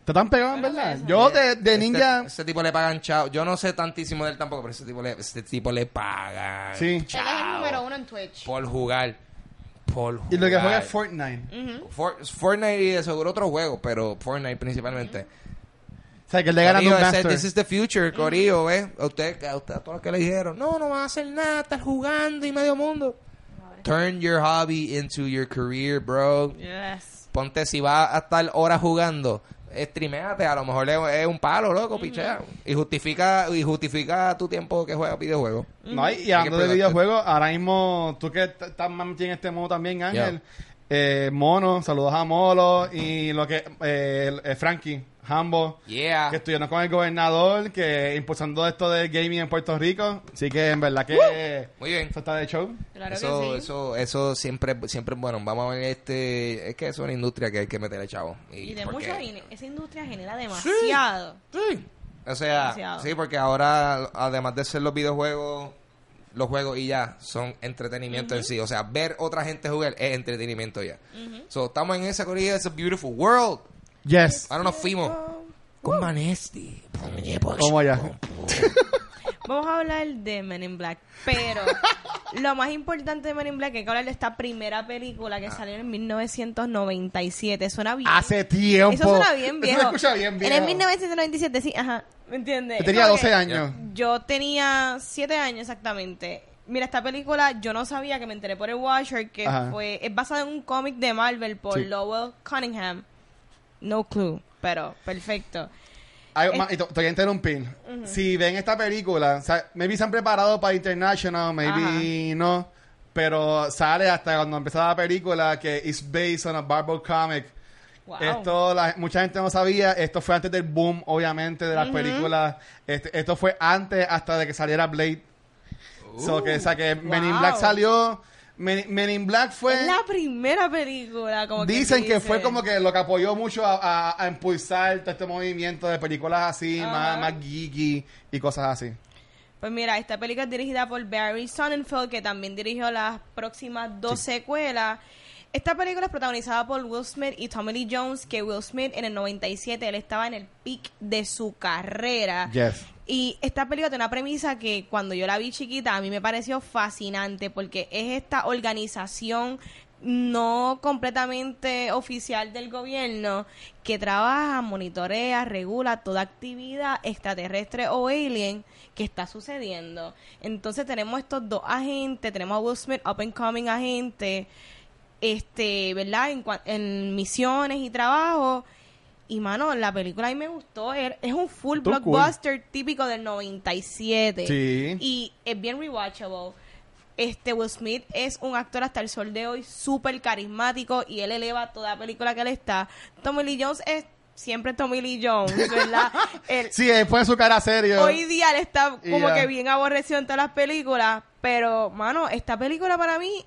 Está tan pegado, en verdad. eso. Yo de, de Este- ninja... Ese, tipo le pagan chao. Yo no sé tantísimo de él tampoco, pero ese tipo le, ese tipo le pagan. Sí. Él es el número uno en Twitch. Por jugar. Por jugar. Y lo que juega es Fortnite. For- Fortnite y de seguro otros juegos, pero Fortnite principalmente. Sea, que él le gana un master. this is the future, Corillo, ¿ves? A usted, a usted, a todos los que le dijeron, no, no vas a hacer nada, estar jugando y medio mundo. Turn your hobby into your career, bro. Yes. Ponte, si vas a estar horas jugando, streameate, a lo mejor es, un palo, loco, pichea. Y justifica, y justifica tu tiempo que juegas videojuegos. No, y, hablando de videojuegos, ahora mismo, tú que estás más metido en este modo también, Ángel. Eh, Mono, saludos a Molo y lo que eh, eh, Frankie, Hambo, Yeah. que estuvieron con el gobernador, que impulsando esto del gaming en Puerto Rico. Así que en verdad que Muy bien. eso está de show. Claro eso, que sí. eso, eso siempre, siempre es bueno. Vamos a ver este, es que es una industria que hay que meterle chavo. Y de porque- mucho dinero. Esa industria genera demasiado. Sí. O sea, Demasiado. sí, porque ahora, además de ser los videojuegos, los juegos y ya son entretenimiento en sí. O sea, ver otra gente jugar es entretenimiento ya. So, estamos en esa corrida, it's a beautiful world. Yes. Ahora nos fuimos con Manesti. Vamos allá. Vamos a hablar de Men in Black, pero lo más importante de Men in Black es que hablar de esta primera película Ah. que salió en 1997. Suena bien. Hace tiempo. Eso suena bien viejo. Eso se escucha bien viejo. En el 1997, sí, ajá. ¿Me entiendes? Yo tenía Como 12 que años. Yo tenía 7 años exactamente. Mira, esta película yo no sabía que me enteré por el Watcher que Ajá. fue es basada en un cómic de Marvel por Sí. Lowell Cunningham. No clue, pero perfecto. Ay, Es- ma- y te te voy a interrumpir. Si ven esta película, o sea, maybe se han preparado para International, maybe no, pero sale hasta cuando empezaba la película que is based on a Marvel comic. Wow. Esto la- mucha gente no sabía, esto fue antes del boom, obviamente, de las películas. Este, esto fue antes hasta de que saliera Blade. So, que, o sea, que Men in Wow. Black salió. Men, Men in Black fue. es la primera película, como que Dicen que dice. fue como que lo que apoyó mucho a, a- a impulsar todo este movimiento de películas así, más, más geeky y cosas así. Pues mira, esta película es dirigida por Barry Sonnenfeld, que también dirigió las próximas dos secuelas. Esta película es protagonizada por Will Smith y Tommy Lee Jones, que Will Smith en el 97, él estaba en el peak de su carrera. Yes. Y esta película tiene una premisa que cuando yo la vi chiquita a mí me pareció fascinante porque es esta organización no completamente oficial del gobierno que trabaja, monitorea, regula toda actividad extraterrestre o alien que está sucediendo. Entonces tenemos estos dos agentes, tenemos a Will Smith, up and coming agente, este, ¿verdad? En, en misiones y trabajo. Y mano, la película a mí me gustó. Es es un full cool. blockbuster típico del 97. Sí. Y es bien rewatchable. Este Will Smith es un actor hasta el sol de hoy súper carismático y él eleva toda película que él está. Tommy Lee Jones es siempre Tommy Lee Jones, ¿verdad? Él- Sí, pone su cara serio. hoy día él está como que bien aborrecido en todas las películas, pero mano, esta película para mí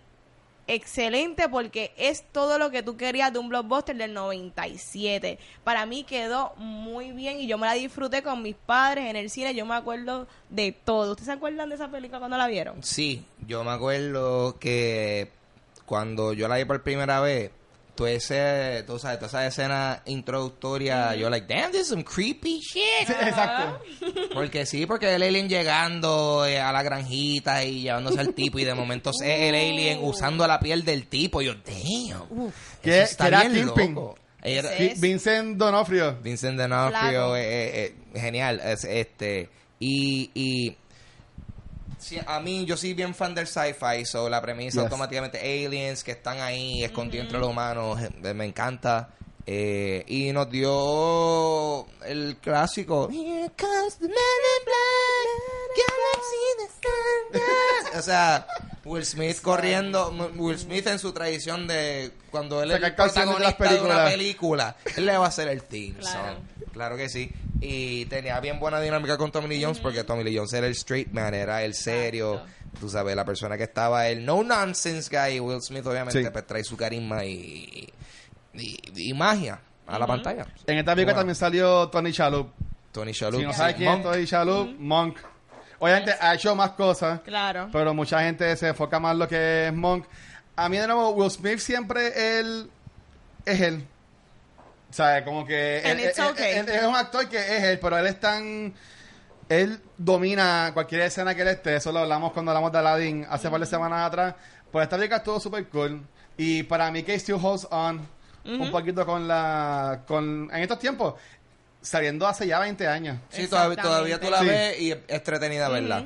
excelente porque es todo lo que tú querías de un blockbuster del 97. Para mí quedó muy bien y yo me la disfruté con mis padres en el cine, yo me acuerdo de todo. ¿Ustedes se acuerdan de esa película cuando la vieron? Sí, yo me acuerdo que cuando yo la vi por primera vez, tú ese, tú sabes, toda esa escena introductoria, yo like, damn, this is some creepy shit. Sí, Exacto. Porque sí, porque el alien llegando eh, a la granjita y llevándose al tipo y de momento es el alien usando la piel del tipo. Yo, damn. Eso está que era bien Kingpin. loco. Era- Sí. Vi- Vincent Donofrio. Vincent. D'Onofrio, eh, eh, genial. Es, este y, y sí, a mí yo soy bien fan del sci-fi, so la premisa Yes. automáticamente aliens que están ahí escondidos entre los humanos, eh, me encanta. Eh, y nos dio el clásico Here comes the man in black, galaxy the sun. O sea, Will Smith corriendo, Will Smith en su tradición de cuando él es el Sacar de las de una películas. película, él le va a hacer el theme Claro. song. Claro que sí. Y tenía bien buena dinámica con Tommy Lee Jones porque Tommy Lee Jones era el straight man, era el serio, Exacto. tú sabes, la persona que estaba, el no nonsense guy. Will Smith obviamente Sí. pues, trae su carisma y, y, y magia a la pantalla. En esta película Bueno, también salió Tony Shalhoub. Tony Shalhoub. Si no sí. sabes quién es Monk. Tony Shalhoub, Monk. Obviamente ha hecho más cosas, Claro. pero mucha gente se enfoca más en lo que es Monk. A mí de nuevo, Will Smith siempre él es él. O sea, como que él, it's él- okay. él- él es un actor que es él, pero él es tan... Él domina cualquier escena que él esté. Eso lo hablamos cuando hablamos de Aladdin hace par de semanas atrás. Pues esta película estuvo súper cool. Y para mí que still holds on un poquito con la... con En estos tiempos, saliendo hace ya 20 años. Sí, todavía, todavía tú la Sí. ves y es entretenida, ¿verdad?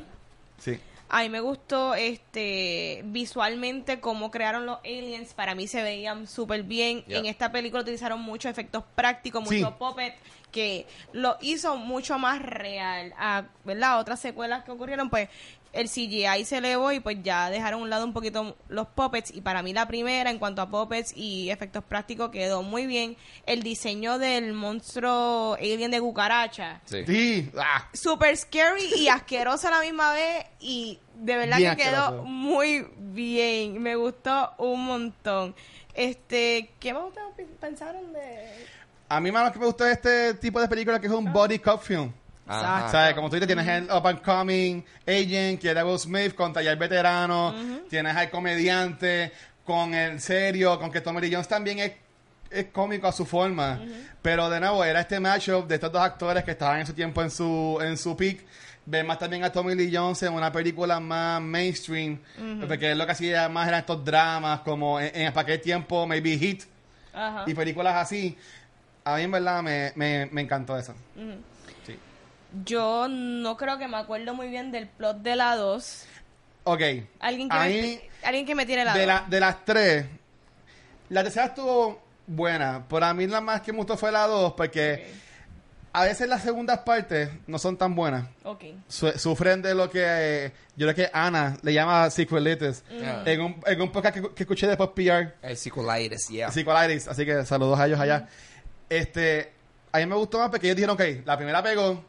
Sí. A mí me gustó este visualmente cómo crearon los aliens. Para mí se veían súper bien. Yeah. En esta película utilizaron muchos efectos prácticos, mucho Sí. puppet, que lo hizo mucho más real. A, ¿Verdad? Otras secuelas que ocurrieron, pues el CGI se elevó y pues ya dejaron a un lado un poquito los puppets. Y para mí la primera, en cuanto a puppets y efectos prácticos, quedó muy bien. El diseño del monstruo alien de cucaracha Sí. Sí. Ah. super scary y asqueroso a la misma vez y de verdad Bien que quedó asqueroso. muy bien me gustó un montón este ¿qué más ustedes pensaron de A mí más lo que me gustó de este tipo de película que es un body cop film. Sea, como tú dices, tienes el up and coming agent, que era Will Smith, contra ya el veterano, tienes al comediante, con el serio, con que Tommy Lee Jones también es, es cómico a su forma. Pero de nuevo, era este matchup de estos dos actores que estaban en su tiempo en su, en su peak. Ver más también a Tommy Lee Jones en una película más mainstream, porque lo que hacía más eran estos dramas, como en, en para aquel tiempo, maybe Hit y películas así. A mí en verdad me, me, me encantó eso. Yo no creo que me acuerdo muy bien del plot de la 2 Ok. alguien que A me, mí, alguien que me tire la de, 2 la, de las tres, la tercera estuvo buena. Pero a mí la más que me gustó fue la dos, porque a veces las segundas partes no son tan buenas. ok Su- sufren de lo que eh, yo creo que Ana le llama sequelitis. Yeah. En, un, en un podcast que, que escuché después PR, El sequelitis, yeah. Sequelitis, así que saludos a ellos allá. Este, a mí me gustó más porque ellos dijeron, ok, la primera pegó,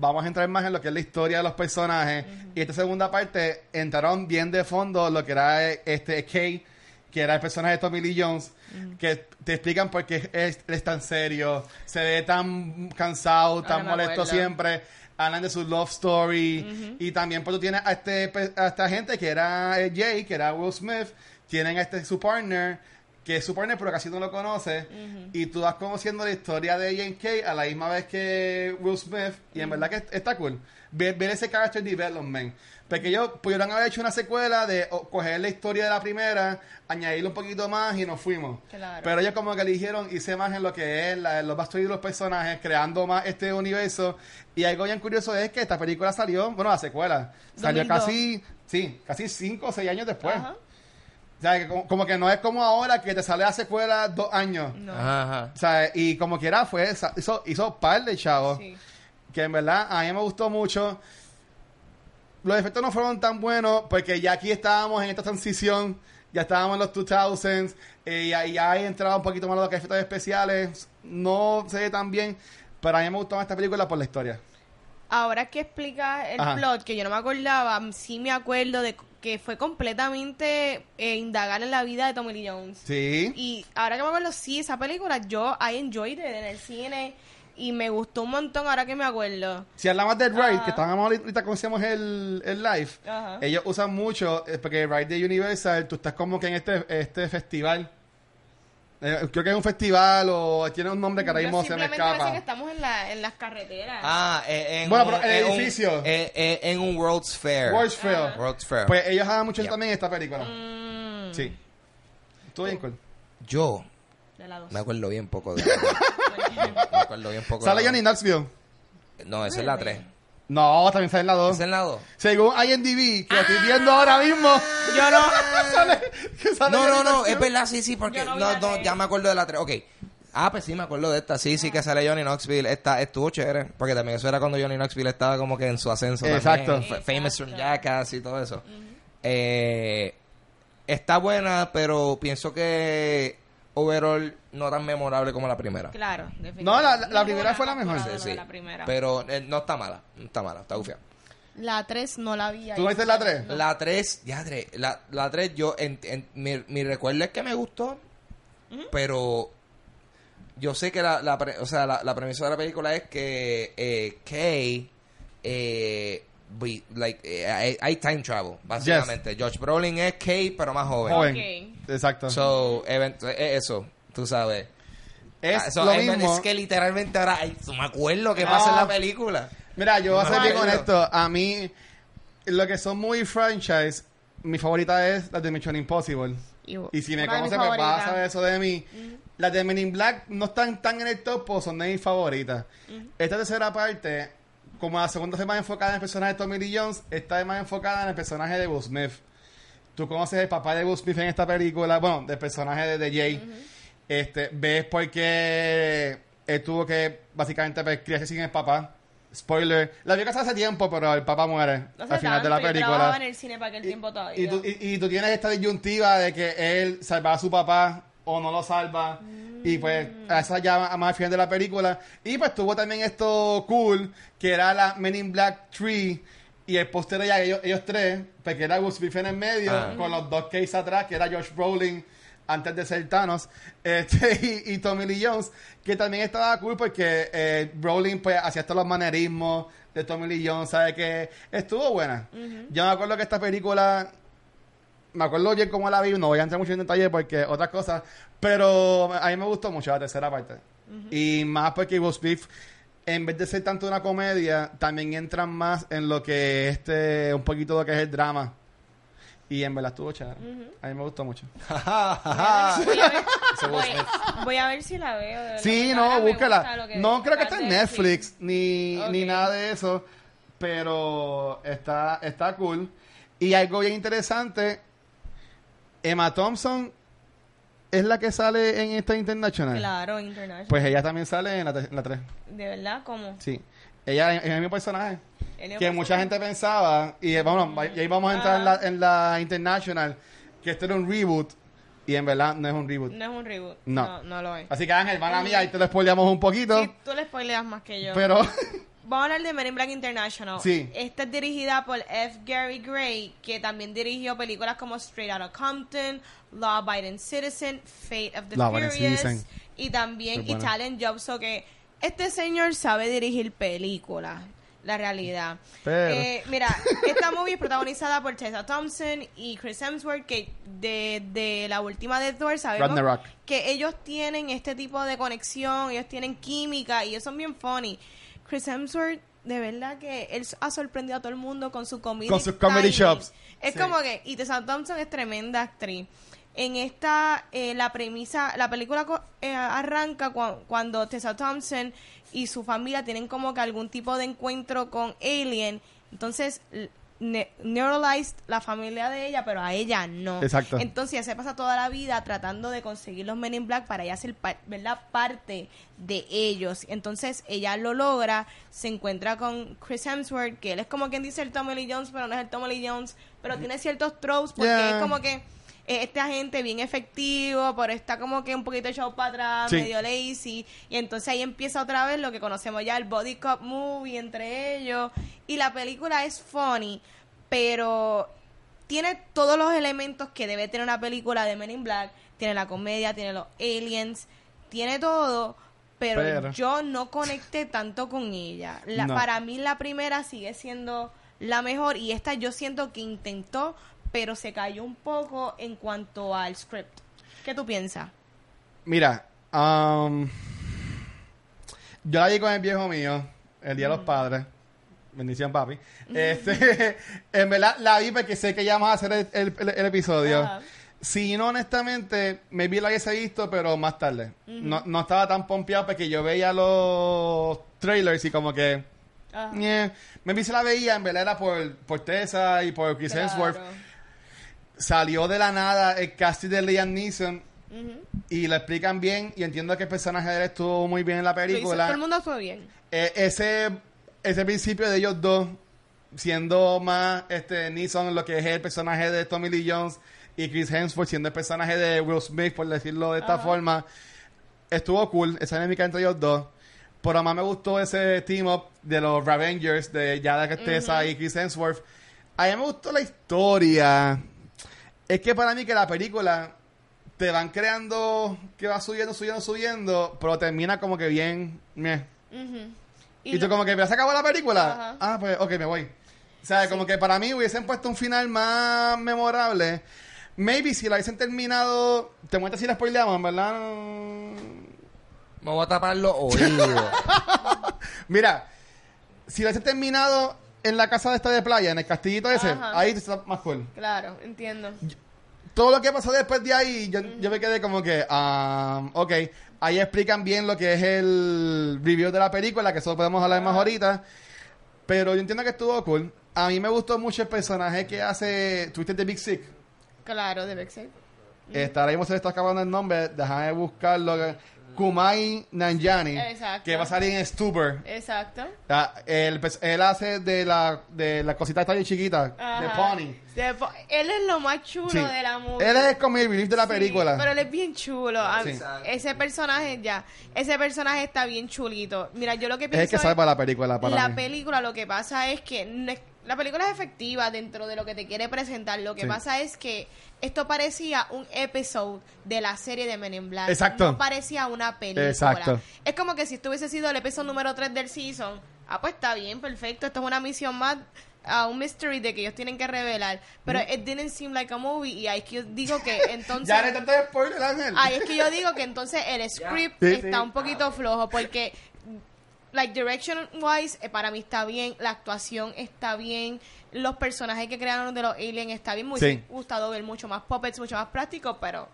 vamos a entrar más en lo que es la historia de los personajes. Y esta segunda parte entraron bien de fondo lo que era eh, este Kay que era el personaje de Tommy Lee Jones, que te explican por qué es, es tan serio, se ve tan cansado, tan me molesto siempre. Hablan de su love story. Y también, pues tú tienes a, este, a esta gente que era eh, Jay, que era Will Smith. Tienen a este su partner, que es su partner, pero casi no lo conoce. Y tú vas conociendo la historia de Jane Kay a la misma vez que Will Smith. Y en verdad que está cool. Ver, ver ese character development. Porque ellos pudieron haber hecho una secuela de o, coger la historia de la primera, añadirle un poquito más y nos fuimos. Claro. Pero ellos como que eligieron irse más en lo que es la, los backstory de los personajes, creando más este universo. Y algo bien curioso es que esta película salió, bueno, la secuela, salió 2002. casi, sí, casi cinco o seis años después. O sea, que como, como que no es como ahora que te sale la secuela dos años. No. Ajá, ajá. O sea, y como quiera fue, hizo, hizo par de chavos Sí. que en verdad a mí me gustó mucho. Los efectos no fueron tan buenos porque ya aquí estábamos en esta transición, ya estábamos en los 2000s, eh, y ahí ya he entrado un poquito más lo que es efectos especiales, no se ve tan bien, pero a mí me gustó más esta película por la historia. Ahora que explica el Ajá. plot, que yo no me acordaba, sí me acuerdo de que fue completamente eh, indagar en la vida de Tommy Lee Jones. Sí. Y ahora que me acuerdo, sí, esa película, yo I enjoyed it en el cine y me gustó un montón ahora que me acuerdo. Si hablamos del ride, Ajá. que estábamos ahorita como hacíamos el, el live, Ajá. ellos usan mucho, eh, porque ride de Universal, tú estás como que en este, este festival. Eh, creo que es un festival o tiene un nombre que ahora mismo se me simplemente escapa. que estamos en, la, en las carreteras. Ah, eh, en Bueno, un- pero el en un- edificio. eh, eh, en un World's Fair. World's Fair. World's Fair. Pues ellos hagan mucho Yep. también esta película. Mm, Sí. Estuvo bien cool. Yo de la dos. me acuerdo bien poco de Me acuerdo bien poco. ¿Sale la- Johnny Knoxville? No, esa es la 3. No, también sale en la 2. ¿Esa es la 2? Según IMDb, que lo estoy viendo ahora mismo. Yo no. sale, que sale No, no, no, es verdad, sí, sí, porque Yo no no, vi no, la tres. ya me acuerdo de la 3. Ok. Ah, pues sí, me acuerdo de esta. Sí, sí, que sale Johnny Knoxville. Esta, estuvo chévere. Porque también eso era cuando Johnny Knoxville estaba como que en su ascenso. Exacto. También, F- Famous from Jackass y todo eso. Eh, está buena, pero pienso que overall no tan memorable como la primera. Claro, definitivamente. No, la- la- la primera fue la mejor. Sí, sí. La primera. Pero eh, no está mala. No está mala, está gufiada. La 3 no la vi. ¿Tú viste la 3? La 3, ya, la, la 3 yo, en, en- mi, mi recuerdo es que me gustó, pero yo sé que la, la, pre- o sea, la, la premisa de la película es que eh, Kay, eh, like, eh, hay, time travel, básicamente. George Brolin es Kay, pero más joven. Joven. Ok. Exacto. So, event- eh, eso, tú sabes. es Ah, eso, lo mismo. es que literalmente ahora, ay, me acuerdo que Ah. pasa en la película. Mira, yo voy a ser me bien honesto. A mí, lo que son muy franchise, mi favorita es la de Mission Impossible. Y si me una de mis conoce, pues vas a saber eso de mí. Las de Men in Black no están tan en el top, pues son de mis favoritas. Esta tercera parte, como la segunda fue más enfocada en el personaje de Tommy Lee Jones, esta es más enfocada en el personaje de Will Smith. Tú conoces el papá de Will Smith en esta película, bueno, del personaje de, de Jay. este, ves por qué él tuvo que básicamente pues, criarse sin el papá. Spoiler. La vi casada hace tiempo, pero el papá muere No al final de la película. trabajaba en el cine para aquel tiempo todavía. Y tú, y, y tú tienes esta disyuntiva de que él salva a su papá o no lo salva. Y pues, a esa ya más al final de la película. Y pues tuvo también esto cool, que era la Men in Black 3. Y el póster de ella, ellos, ellos tres, porque era Will Smith en el medio, Ah. con los dos cases atrás, que era Josh Brolin antes de ser Thanos, este, y, y Tommy Lee Jones, que también estaba cool porque eh, Brolin pues hacía todos los manerismos de Tommy Lee Jones, ¿sabes? Que estuvo buena. Yo me acuerdo que esta película me acuerdo bien cómo la vi, no voy a entrar mucho en detalle porque otras cosas, pero a mí me gustó mucho la tercera parte. Y más porque Will Smith, en vez de ser tanto una comedia, también entran más en lo que este, un poquito lo que es el drama. Y en verdad estuvo chévere. A mí me gustó mucho. Voy a ver, voy- voy a ver si la veo. de Sí, no, búscala. No creo que está en. Netflix ni, ni nada de eso, pero está, está cool. Y algo bien interesante, Emma Thompson es la que sale en esta International. Claro, International. Pues ella también sale en la, en la 3. de verdad, ¿cómo? Sí. Ella es el mismo personaje. El Que mucha gente pensaba, y eh, vamos, y ahí vamos a entrar en la, en la International, que esto era un reboot, y en verdad no es un reboot. No es un reboot. No. No, no lo es. Así que Ángel, van a mí, ahí te lo spoileamos un poquito, Sí, tú le spoileas más que yo. pero... vamos a hablar de Men in Black International. Sí. Esta es dirigida por F. Gary Gray, que también dirigió películas como Straight Outta Compton, Law Abiding Citizen, Fate of the Law Furious y también. Italian Job. So que este señor sabe dirigir películas. La realidad. Pero- Eh, mira, esta movie es protagonizada por Tessa Thompson y Chris Hemsworth, que de, de la última de Thor sabemos que ellos tienen este tipo de conexión, ellos tienen química y ellos son bien funny. Chris Hemsworth, de verdad que él ha sorprendido a todo el mundo con su comedy Con sus comedy timing. shops. Es Sí. como que, y Tessa Thompson es tremenda actriz. En esta, eh, la premisa, la película co- eh, arranca cua- cuando Tessa Thompson y su familia tienen como que algún tipo de encuentro con Alien. Entonces, ne- neuralized la familia de ella, pero a ella no. Exacto. Entonces, ella se pasa toda la vida tratando de conseguir los Men in Black para ella ser pa- ¿verdad? parte de ellos. Entonces, ella lo logra, se encuentra con Chris Hemsworth, que él es como quien dice el Tommy Lee Jones, pero no es el Tommy Lee Jones, pero tiene ciertos tropes porque Yeah. es como que este agente bien efectivo, pero está como que un poquito echado para atrás, Sí. medio lazy, y entonces ahí empieza otra vez lo que conocemos ya, el body cop movie entre ellos, y la película es funny, pero tiene todos los elementos que debe tener una película de Men in Black, tiene la comedia, tiene los aliens, tiene todo, pero, Pero- yo no conecté tanto con ella. La, No. Para mí la primera sigue siendo la mejor y esta yo siento que intentó, pero se cayó un poco en cuanto al script. ¿Qué tú piensas? Mira, um, yo la vi con el viejo mío, el Día de los Padres. Bendición, papi. Este, en verdad, la vi porque sé que ya vamos a hacer el, el- el- el episodio. Si no, honestamente, me vi la hubiese visto, pero más tarde. no, no estaba tan pompeado porque yo veía los trailers y como que... Me vi se la veía, en verdad era por, por Tessa y por Chris Hemsworth. Salió de la nada el casting de Liam Neeson y lo explican bien y entiendo que el personaje de él estuvo muy bien en la Lo hizo- película. todo el mundo fue bien. Eh, ese, ese principio de ellos dos siendo más este Neeson lo que es el personaje de Tommy Lee Jones y Chris Hemsworth siendo el personaje de Will Smith por decirlo de esta forma estuvo cool esa dinámica entre ellos dos. Pero más me gustó ese team up de los Ravengers de ya de Tessa y Chris Hemsworth. A mí me gustó la historia es que para mí que la película te van creando que va subiendo, subiendo, subiendo, pero termina como que bien. meh. Ujú. Y, tú lo- como que ya se acabó la película. Ah, pues ok, me voy. O sea, como que para mí hubiesen puesto un final más memorable. Maybe si la hubiesen terminado. Te muestras si la spoileamos, ¿verdad? Me voy a tapar los oídos. Mira, si la hubiesen terminado en la casa de esta de playa, en el castillito ese, Ajá. ahí está más cool. Claro, entiendo. todo lo que pasó después de ahí, yo, yo me quedé como que, ah, ok, ahí explican bien lo que es el review de la película, que eso podemos hablar más ahorita, pero yo entiendo que estuvo cool. A mí me gustó mucho el personaje que hace Twisted the Big Sick. Claro, debe ser. Está ahora mismo se le está acabando el nombre, déjame buscarlo. Kumai Nanjani, Exacto. que va a salir en Stuber. Exacto. Ah, él, pues, él hace de la, de la cosita bien chiquita, de Ajá. Pony. De po- él es lo más chulo Sí. de la movie. Él es como el relief de la Sí, película. pero él es bien chulo. A- Sí. Ese personaje ya, ese personaje está bien chulito. Mira, yo lo que es pienso el que salva la película para la mí. película lo que pasa es que no es- la película es efectiva dentro de lo que te quiere presentar. Lo que Sí. pasa es que esto parecía un episodio de la serie de Men in Black. Exacto. No parecía una película. Exacto. Es como que si esto hubiese sido el episodio número 3 del season. Ah, pues está bien, perfecto. Esto es una misión más a un mystery de que ellos tienen que revelar. Pero it didn't seem like a movie. Y ahí es que yo digo que entonces... Ya le tanto spoiler, Ángel. Ahí es que yo digo que entonces el script Sí, está sí. un poquito flojo porque like direction wise eh, para mí está bien, la actuación está bien, los personajes que crearon de los aliens está bien, me Sí. gustado ver mucho más puppets, mucho más práctico, pero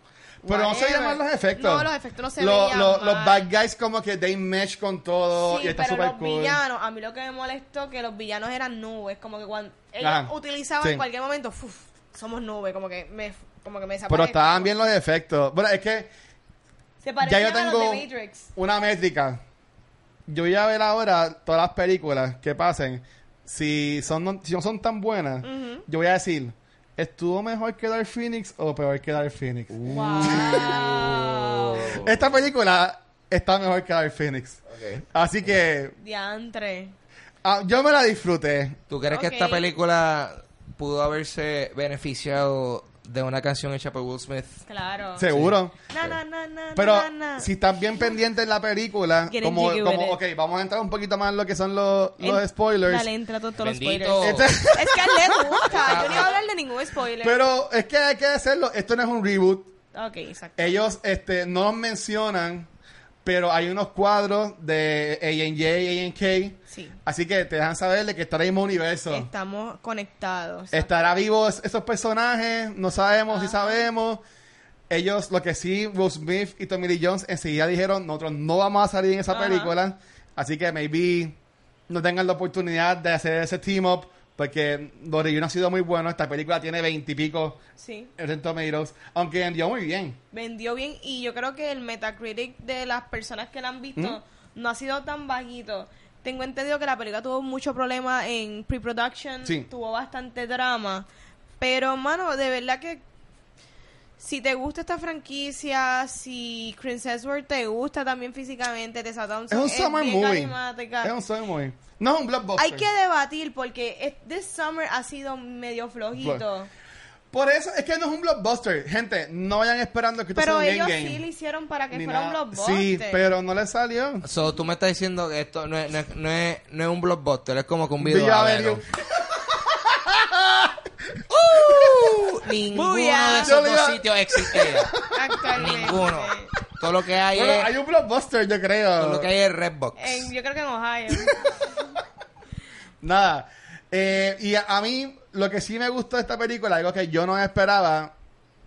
Pero no se whatever. mal los efectos. No, los efectos no se Lo- veían lo- Los bad guys como que they mesh con todo Sí, y está pero super los cool. villanos, a mí lo que me molestó que los villanos eran nubes, como que cuando ellos Ajá. utilizaban Sí. en cualquier momento, "Uf, somos nubes, como que me como que me Pero estaban bien los efectos. Bueno, es que Se ya yo a los tengo de Matrix. una métrica. Yo voy a ver ahora todas las películas que pasen. Si son no, si no son tan buenas, yo voy a decir, ¿estuvo mejor que Dark Phoenix o peor que Dark Phoenix? Wow. Esta película está mejor que Dark Phoenix. Así que Diantre. Ah, yo me la disfruté. ¿Tú crees que esta película pudo haberse beneficiado de una canción hecha por Will Smith? Claro. Seguro. Na, na, na, na, Pero na, na. si están bien pendientes en la película, Get como, como ok, vamos a entrar un poquito más en lo que son los, los En- spoilers. Dale, entra todo- todos los spoilers. Este- Es que a él le gusta. Yo no iba a hablar de ningún spoiler. Pero es que hay que hacerlo. Esto no es un reboot. ok, exacto. Ellos este, no los mencionan, pero hay unos cuadros de A&J, A&K. Sí. Así que te dejan saber de que está en el mismo universo. Estamos conectados. ¿Estará vivos esos personajes? No sabemos si sabemos. Ellos, lo que sí, Will Smith y Tommy Lee Jones enseguida dijeron, nosotros no vamos a salir en esa Ajá. película. Así que maybe no tengan la oportunidad de hacer ese team up. Porque los reviews han sido muy buenos. Esta película tiene veintipico Sí. en Tomatoes. Aunque vendió muy bien. Vendió bien y yo creo que el Metacritic de las personas que la han visto ¿Mm? no ha sido tan bajito. Tengo entendido que la película tuvo mucho problema en pre-production, Sí. tuvo bastante drama. Pero, mano, de verdad que si te gusta esta franquicia, si Chris Hemsworth te gusta también físicamente, Tessa Thompson Es un summer bien movie. carismática. Es un summer movie. No es un blockbuster. Hay que debatir porque es- this summer ha sido medio flojito. Por eso es que no es un blockbuster. Gente, no vayan esperando que esto Pero sea un ellos endgame. sí lo hicieron para que Ni fuera un blockbuster. Sí, pero no le salió. So, tú me estás diciendo que esto no es, no es, no es, no es un blockbuster, es como que un Video Avenue. Ninguno de esos dos sitios existe. Actualmente. Ninguno. Todo lo que hay Bueno, es, hay un blockbuster, yo creo. todo lo que hay es Redbox. En- yo creo que en Ohio. Nada. Eh, y a, a mí, lo que sí me gustó de esta película, algo que yo no esperaba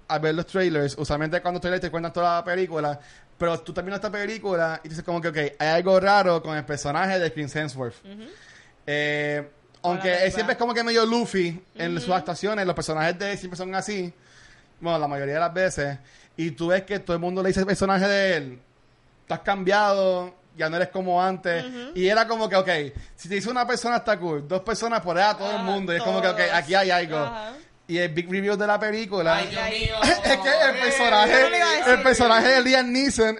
al ver los trailers, usualmente cuando trailers te cuentan toda la película, pero tú terminas esta película y dices como que, ok, hay algo raro con el personaje de Chris Hemsworth. Eh, aunque él siempre es como que medio Luffy en sus actuaciones, los personajes de él siempre son así, bueno, la mayoría de las veces, y tú ves que todo el mundo le dice el personaje de él, tú has cambiado, ya no eres como antes, y era como que, ok, si te dice una persona está cool, dos personas por allá, todo el Ajá, mundo, y es como que, ok, aquí hay algo. Ajá. Y el big review de la película Ay, Dios mío. es que el personaje, el personaje de Liam Neeson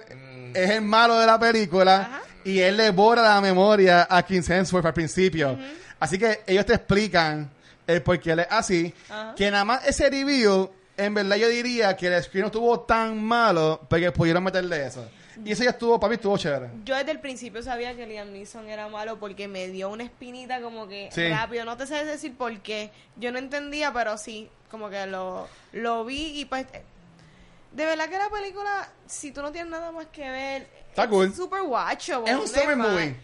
es el malo de la película Ajá. y él le borra la memoria a Chris Hemsworth al principio. Así que ellos te explican el por qué él es así. Ajá. Que nada más ese review, en verdad yo diría que el screen no estuvo tan malo porque pudieron meterle eso. Y eso ya estuvo, para mí estuvo chévere. Yo desde el principio sabía que Liam Neeson era malo porque me dio una espinita como que Sí. rápido. No te sé decir por qué. Yo no entendía, pero sí, como que lo, lo vi y pues... eh, De verdad que la película, si tú no tienes nada más que ver, Está es cool. super watchable. Es un summer movie.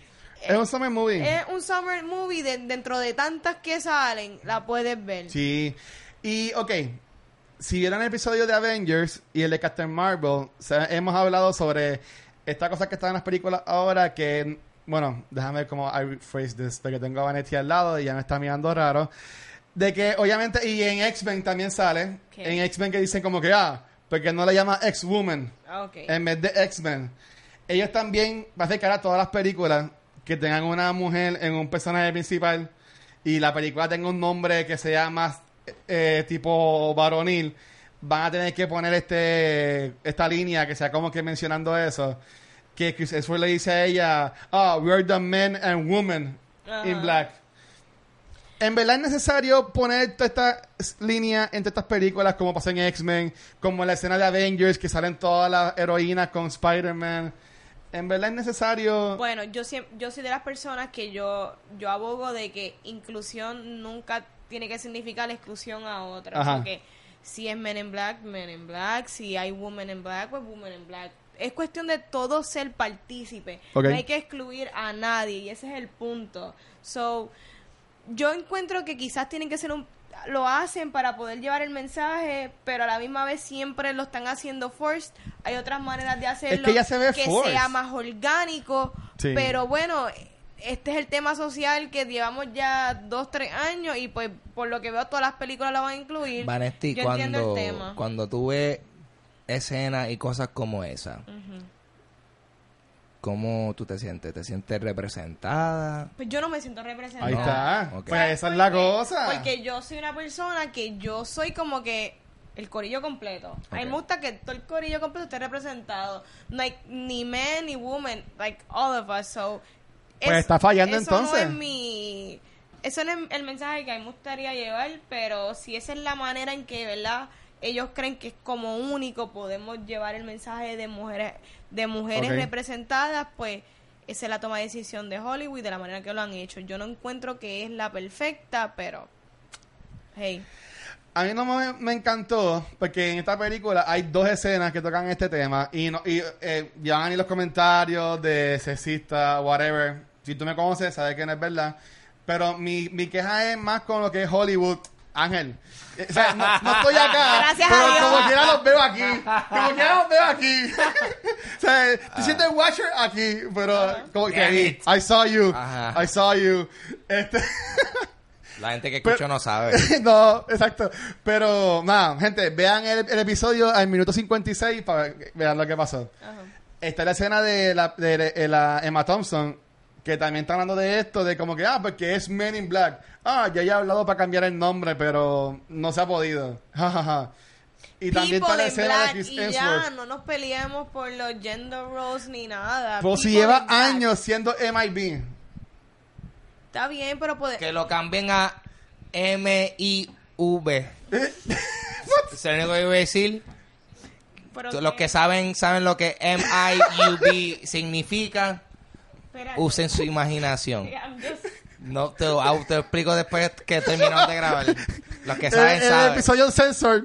Es un summer movie. Es un summer movie de- dentro de tantas que salen, la puedes ver. Sí. Y, ok, si vieron el episodio de Avengers y el de Captain Marvel, se- hemos hablado sobre esta cosa que está en las películas ahora que, bueno, déjame ver cómo I phrase this, porque tengo a Vanetti al lado y ya me está mirando raro. De que, obviamente, y en X-Men también sale, en X-Men que dicen como que, ah, porque no le llama X-Woman Ah, ok. en vez de X-Men. Ellos también van a cara a todas las películas que tengan una mujer en un personaje principal y la película tenga un nombre que sea más eh, tipo varonil. Van a tener que poner este esta línea que sea como que mencionando eso. Que Chris Hemsworth le dice a ella, ah, we are the men and women in Ajá. black. En verdad es necesario poner toda esta línea entre estas películas, como pasa en X-Men, como la escena de Avengers, que salen todas las heroínas con Spider-Man. En verdad es necesario. Bueno, yo yo soy de las personas que yo yo abogo de que inclusión nunca tiene que significar exclusión a otra. Ajá. Porque si es Men in Black, Men in Black. Si hay Women in Black, pues Women in Black. Es cuestión de todo ser partícipe. No hay que excluir a nadie y ese es el punto. So, yo encuentro que quizás tienen que ser un lo hacen para poder llevar el mensaje, pero a la misma vez siempre lo están haciendo forced. Hay otras maneras de hacerlo que ya se ve forced. sea más orgánico, Sí. pero bueno, este es el tema social que llevamos ya dos, tres años y pues por lo que veo todas las películas lo van a incluir. Vanesti, Yo entiendo cuando, el tema. cuando tú ves escenas y cosas como esa. ¿Cómo tú te sientes? ¿Te sientes representada? Pues yo no me siento representada. Ahí No, está. ok. Pues esa es la cosa. Porque yo soy una persona que yo soy como que el corillo completo. A mí me gusta que todo el corillo completo esté representado. No hay ni men ni women, like all of us. So, Pues está fallando eso entonces. No es mi, eso no es el mensaje que a mí me gustaría llevar, pero si esa es la manera en que, ¿verdad? Ellos creen que es como único, podemos llevar el mensaje de mujeres, de mujeres representadas, pues esa es la toma de decisión de Hollywood de la manera que lo han hecho. Yo no encuentro que es la perfecta, pero hey, A mí no me, me encantó porque en esta película hay dos escenas que tocan este tema y, no, y eh, ya van ahí los comentarios de sexista, whatever. Si tú me conoces, sabes que no es verdad. Pero mi, mi queja es más con lo que es Hollywood. Ángel. O sea, no, no estoy acá. Gracias a pero Dios. como quiera los veo aquí. Como quiera los veo aquí. o sea, tú sientes Watcher aquí, pero como que ahí. I saw you. Ajá. I saw you. Este. La gente que escucha no sabe. no, exacto. Pero, nada, gente, vean el, el episodio al minuto 56 para que vean lo que pasó. Ajá. Está la escena de la, de, de la Emma Thompson, que también está hablando de esto, de como que, ah, porque es Men in Black. Ah, ya he hablado para cambiar el nombre, pero no se ha podido. Ja, ja, ja. Y también está la escena de Chris y ya, no nos peleemos por los gender roles ni nada. Pero si lleva años siendo MIB. Está bien, pero puede... que lo cambien a M-I-V. Se lo único que iba a decir. Los que- que saben, saben lo que M-I-U-B significa. Espérate. Usen su imaginación. No te lo, ah, te lo explico después que terminamos de grabar. Los que El, saben, el saben. episodio Censored.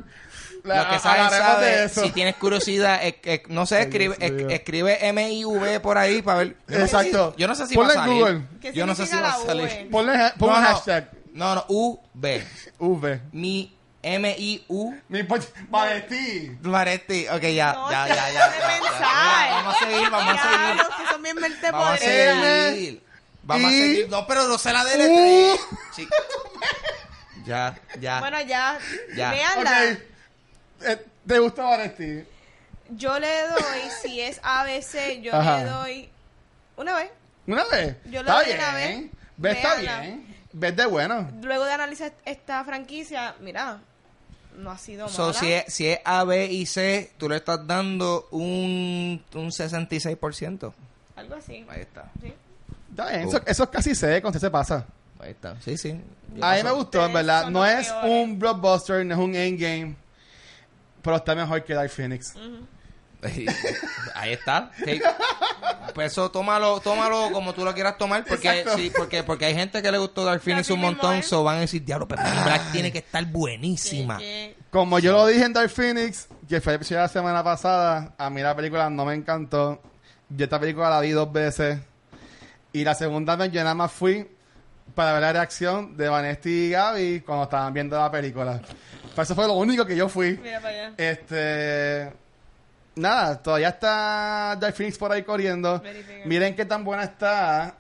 Los que saben, saben. Si tienes curiosidad, no sé, escribe, escribe M-I-V por ahí para ver. Exacto. yo no sé si Ponle va a en salir. Google. ¿Qué Yo no sé si va a la salir. Ponle, hashtag. No, no, U-B. V. Mi M-I-U. Mi poch... Valentí. Maretti, ok, ya, No, ya, ya, ya, ya. Vamos a seguir, vamos a seguir. Diablo, si son bien mente Vamos a seguir. Vamos a seguir. No, pero no se la U. deletree. Sí. Ya, ya. Bueno, ya, Ya. véanla. Ok. Eh, ¿Te gusta Valentí? Yo le doy, si es ABC, yo Ajá. le doy una vez. ¿Una vez? Yo le está doy bien. una vez. ¿Ves? Está bien. ¿Ves de bueno? Luego de analizar esta franquicia, mira, no ha sido So, mala. si, es, si es A, B y C, tú le estás dando un, un 66%. Algo así. Ahí está. Sí. Está bien. Oh. Eso, eso es casi seco, entonces se pasa. Ahí está. Sí, sí. A mí me gustó, en verdad. No es peores. un blockbuster, no es un endgame. Pero está mejor que Dark Phoenix. Ahí está. Ok. Pues eso tómalo, tómalo como tú lo quieras tomar, porque sí, porque porque hay gente que le gustó Dark Phoenix un montón, es. so van a decir, diablo, pero Black tiene que estar buenísima. Como yo lo dije en Dark Phoenix, que fue la semana pasada, a mí la película no me encantó. Yo esta película la vi dos veces. Y la segunda vez yo nada más fui para ver la reacción de Vanesti y Gaby cuando estaban viendo la película. Pues eso fue lo único que yo fui. Mira para allá. Este. Nada, todavía está Dark Phoenix por ahí corriendo. Verifica. Miren qué tan buena está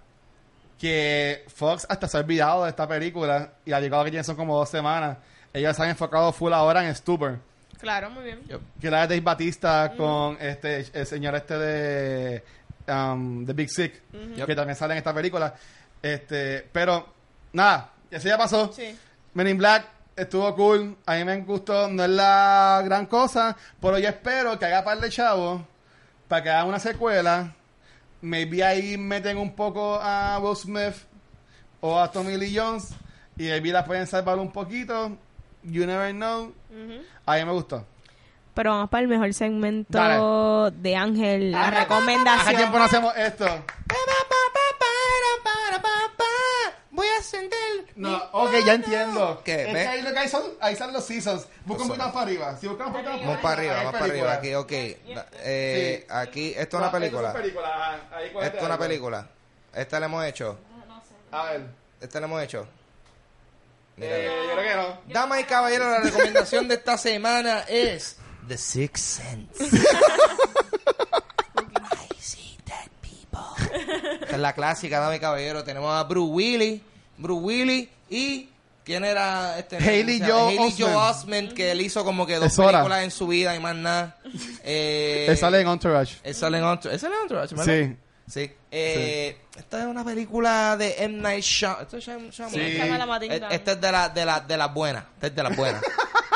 que Fox hasta se ha olvidado de esta película y la llegado que tiene son como dos semanas. Ellos se han enfocado full ahora en Stupor. Claro, muy bien. Que la de Dave Batista con este el señor este de um, The Big Sick, Yep. que también sale en esta película. Este, pero nada, eso ya pasó. Sí. Men in Black estuvo cool, a mí me gustó, no es la gran cosa, pero yo espero que haga par de chavos para que haga una secuela. Maybe ahí meten un poco a Will Smith o a Tommy Lee Jones y maybe la pueden salvar un poquito. You never know. Ujú. A mí me gustó. Pero vamos para el mejor segmento Dale. de Ángel. La ¿Hace recomendación. tiempo no hacemos esto? Voy a ascender. No, ok, ya entiendo. ¿Qué? Es ahí lo que hay son, ahí salen los seasons. Busca un poquito más para arriba. Si buscamos un poquito más Vamos para arriba, hay vamos para arriba. Aquí, ok. Eh, Sí. Aquí, esto es una No, película. Esto es una película. Ahí Esto es una algo. película. Esta la hemos hecho. A ver. Esta la hemos hecho. Mira, Eh, yo creo que no. Damas y caballeros, la recomendación de esta semana es The Sixth Sense. I see dead people. Esta es la clásica, damas y caballeros. Tenemos a Bruce Willis, Bruce Willis y ¿quién era este? Haley. Joel Haley Joel Osment. Osment, que él hizo como que dos Es hora. películas en su vida y más nada. Eh, Él sale en Entourage. él sale en Entourage. Él sale en Entourage, ¿verdad? Sí. Sí. Eh, Esta es una película de M. Night Shyam- ¿Esto es Shyam- Shyamalan? Sí. Eh, Esta es de, la, de, la, de las buenas. Esta es de las buenas.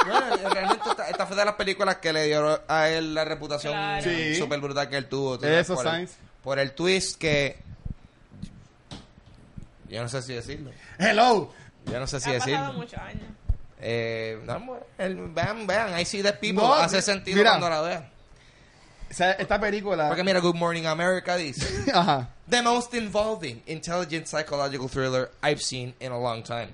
Bueno, realmente esta, esta fue de las películas que le dio a él la reputación Claro. Sí. súper brutal que él tuvo. Eso, por, el, por el twist que Yo no sé si decirlo. Hello. Yo no sé si ha decirlo. pasado muchos años. Eh, no, el- vean, vean, I see the people. No, Hace sentido mira. cuando la vean. O sea, esta película. Porque mira, Good Morning America dice: Ajá. The most involving, intelligent psychological thriller I've seen in a long time.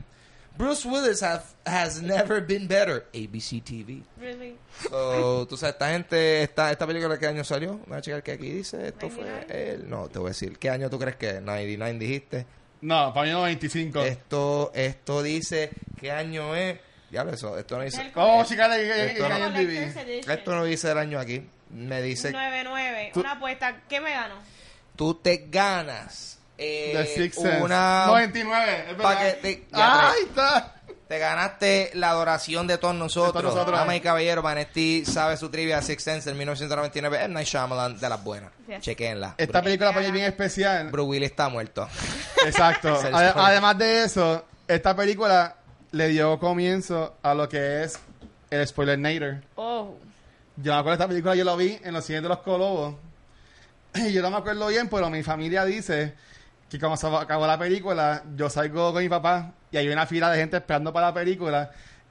Bruce Willis have, has never been better. ABC TV. Really? So, tú sabes, esta gente, esta, esta película, ¿qué año salió? Voy a checar que aquí dice. Esto fue 99. el. No, te voy a decir. ¿Qué año tú crees que es? 99 dijiste. No, para mí no 25. Esto, esto dice. ¿Qué año es? Ya lo eso. Esto no dice. ¿Cómo chica le Esto no-. Esto no dice el año aquí. Me dice. 9-9. Tú- Una apuesta. ¿Qué me gano? Tú te ganas. eh, The Sense. una. 99, es verdad. que te- ya, Ahí está. Te ganaste la adoración de todos nosotros. Nosotros. Damas y caballeros, Vanetti sabe su trivia Six Sense del 1999. M. Night Shyamalan de las buenas. Yes. Chequenla. Esta película para mí es bien especial. Bruce Willis está muerto. Exacto. El. Además de eso, esta película le dio comienzo a lo que es el spoiler Nader. Oh. Yo me acuerdo de esta película, yo lo vi en los cines de los Colobos. Y yo no me acuerdo bien, pero mi familia dice que cuando se acabó la película, yo salgo con mi papá y hay una fila de gente esperando para la película.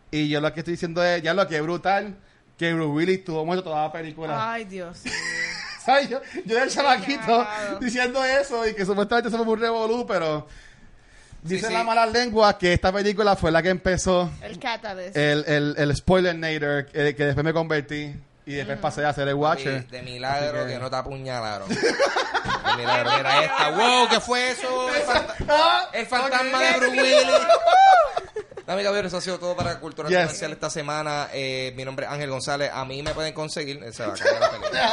Y yo lo que estoy diciendo es, ya lo que es brutal, que Bruce Willis estuvo muerto toda la película. Ay, Dios. ¿Sabes? Yo, yo del chamaquito diciendo eso y que supuestamente se fue un revolú, pero dice sí. la mala lengua que esta película fue la que empezó El Catalyst. el, el, el spoiler nader que, que después me convertí y después pasé a ser el watcher. De, milagro que... que- no te apuñalaron. de milagro. Mira esta. ¡Wow! ¿Qué fue eso? El, fanta- Ah, el fantasma de Bruce Willis. Dame eso ha sido todo para Cultura Yes. Comercial esta semana. Eh, mi nombre es Ángel González. A mí me pueden conseguir. Se va a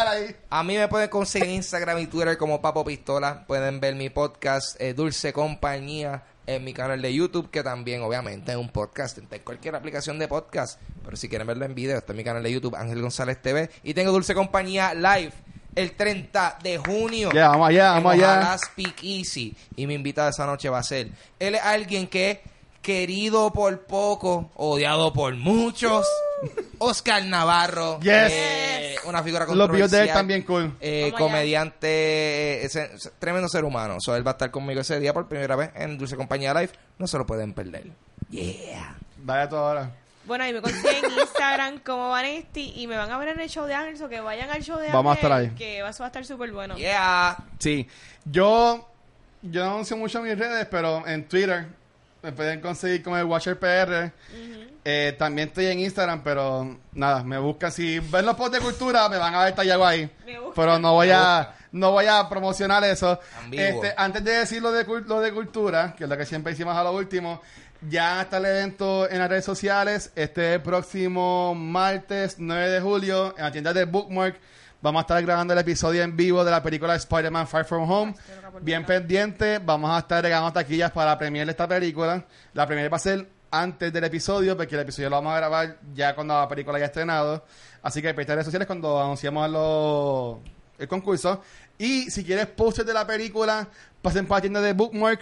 ahí. A mí me pueden conseguir Instagram y Twitter como Papo Pistola. Pueden ver mi podcast eh, Dulce Compañía en mi canal de YouTube, que también obviamente es un podcast en cualquier aplicación de podcast. Pero si quieren verlo en video, está en mi canal de YouTube Ángel González TV. Y tengo Dulce Compañía live el 30 de junio. Ya, vamos allá, vamos allá. Speak Easy. Y mi invitada esa noche va a ser. Él es alguien que querido por poco, odiado por muchos. Oscar Navarro. Yes. eh, una figura Los videos de él controversial. también cool. Eh, comediante, eh, ese- ese- tremendo ser humano. So, él va a estar conmigo ese día por primera vez en Dulce Compañía Live. No se lo pueden perder. Yeah. Vaya todo ahora. Bueno, y me consiguen en Instagram como Vanesti y me van a ver en el show de Ángel, o que vayan al show de Vamos a estar ahí. Que eso va a estar súper bueno. Yeah. Sí. Yo, yo no anuncio mucho en mis redes, pero en Twitter me pueden conseguir como el Watcher PR. Eh, también estoy en Instagram, pero nada, me buscan. Si ven los posts de cultura, me van a ver tallado ahí. Me. Pero no voy Me a, no voy a promocionar eso. Este, antes de decir lo de, lo de cultura, que es lo que siempre hicimos a lo último, ya está el evento en las redes sociales. Este próximo martes 9 de julio, en la tienda de Bookmark, vamos a estar grabando el episodio en vivo de la película Spider-Man Far From Home. Bien pendiente, vamos a estar regalando taquillas para la premier de esta película. La premier va a ser antes del episodio, porque el episodio lo vamos a grabar ya cuando la película haya estrenado. Así que en redes sociales cuando anunciamos los- el concurso. Y si quieres posters de la película, pasen para la tienda de Bookmark.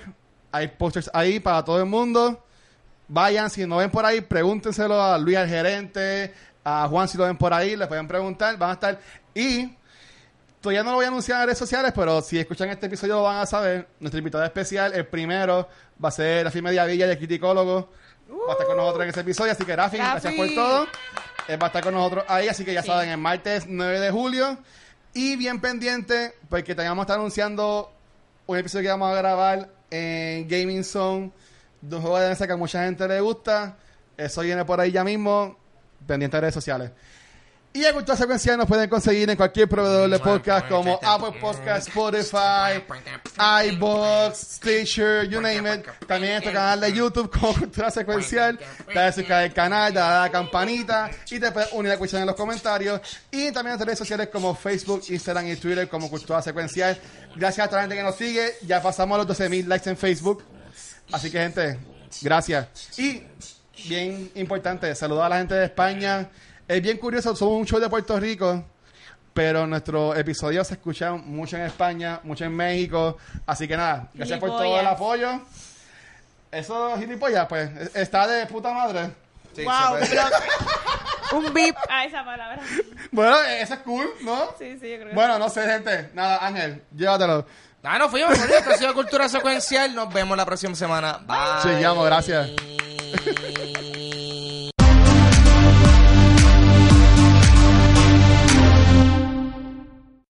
Hay posters ahí para todo el mundo. Vayan, si no ven por ahí, pregúntenselo a Luis, al gerente, a Juan, si lo ven por ahí, les pueden preguntar. Van a estar. Y todavía no lo voy a anunciar en redes sociales, pero si escuchan este episodio lo van a saber. Nuestro invitado especial, el primero, va a ser Rafi Mediavilla, de criticólogo. Va a estar con nosotros en ese episodio, así que Rafi, gracias por todo. Él va a estar con nosotros ahí, así que ya Sí. saben, el martes 9 de julio. Y bien pendiente, porque también vamos a estar anunciando un episodio que vamos a grabar en Gaming Zone de un juego de mesa que a mucha gente le gusta. Eso viene por ahí ya mismo, pendiente de redes sociales. Y a Cultura Secuencial nos pueden conseguir en cualquier proveedor de podcast como Apple Podcast, Spotify, iBox, Stitcher, you name it. También en nuestro canal de YouTube como Cultura Secuencial. Dale suscribir al canal, dale a la campanita y te puedes unir a cuestión en los comentarios. Y también en redes sociales como Facebook, Instagram y Twitter como Cultura Secuencial. Gracias a toda la gente que nos sigue. Ya pasamos los 12.000 likes en Facebook. Así que, gente, gracias. Y, bien importante, saludar a la gente de España. Es bien curioso, somos un show de Puerto Rico, pero nuestros episodios se escuchan mucho en España, mucho en México. Así que nada, gracias por todo el apoyo. Eso, gilipollas, pues, está de puta madre. Sí, wow, se puede- pero- un beep a esa palabra. Bueno, eso es cool, ¿no? Sí, sí, yo creo que Bueno, no sé, gente. Nada, Ángel, llévatelo. Ah, no fuimos, esto ha sido Cultura Secuencial. Nos vemos la próxima semana. Bye. Seguimos, gracias. Bye.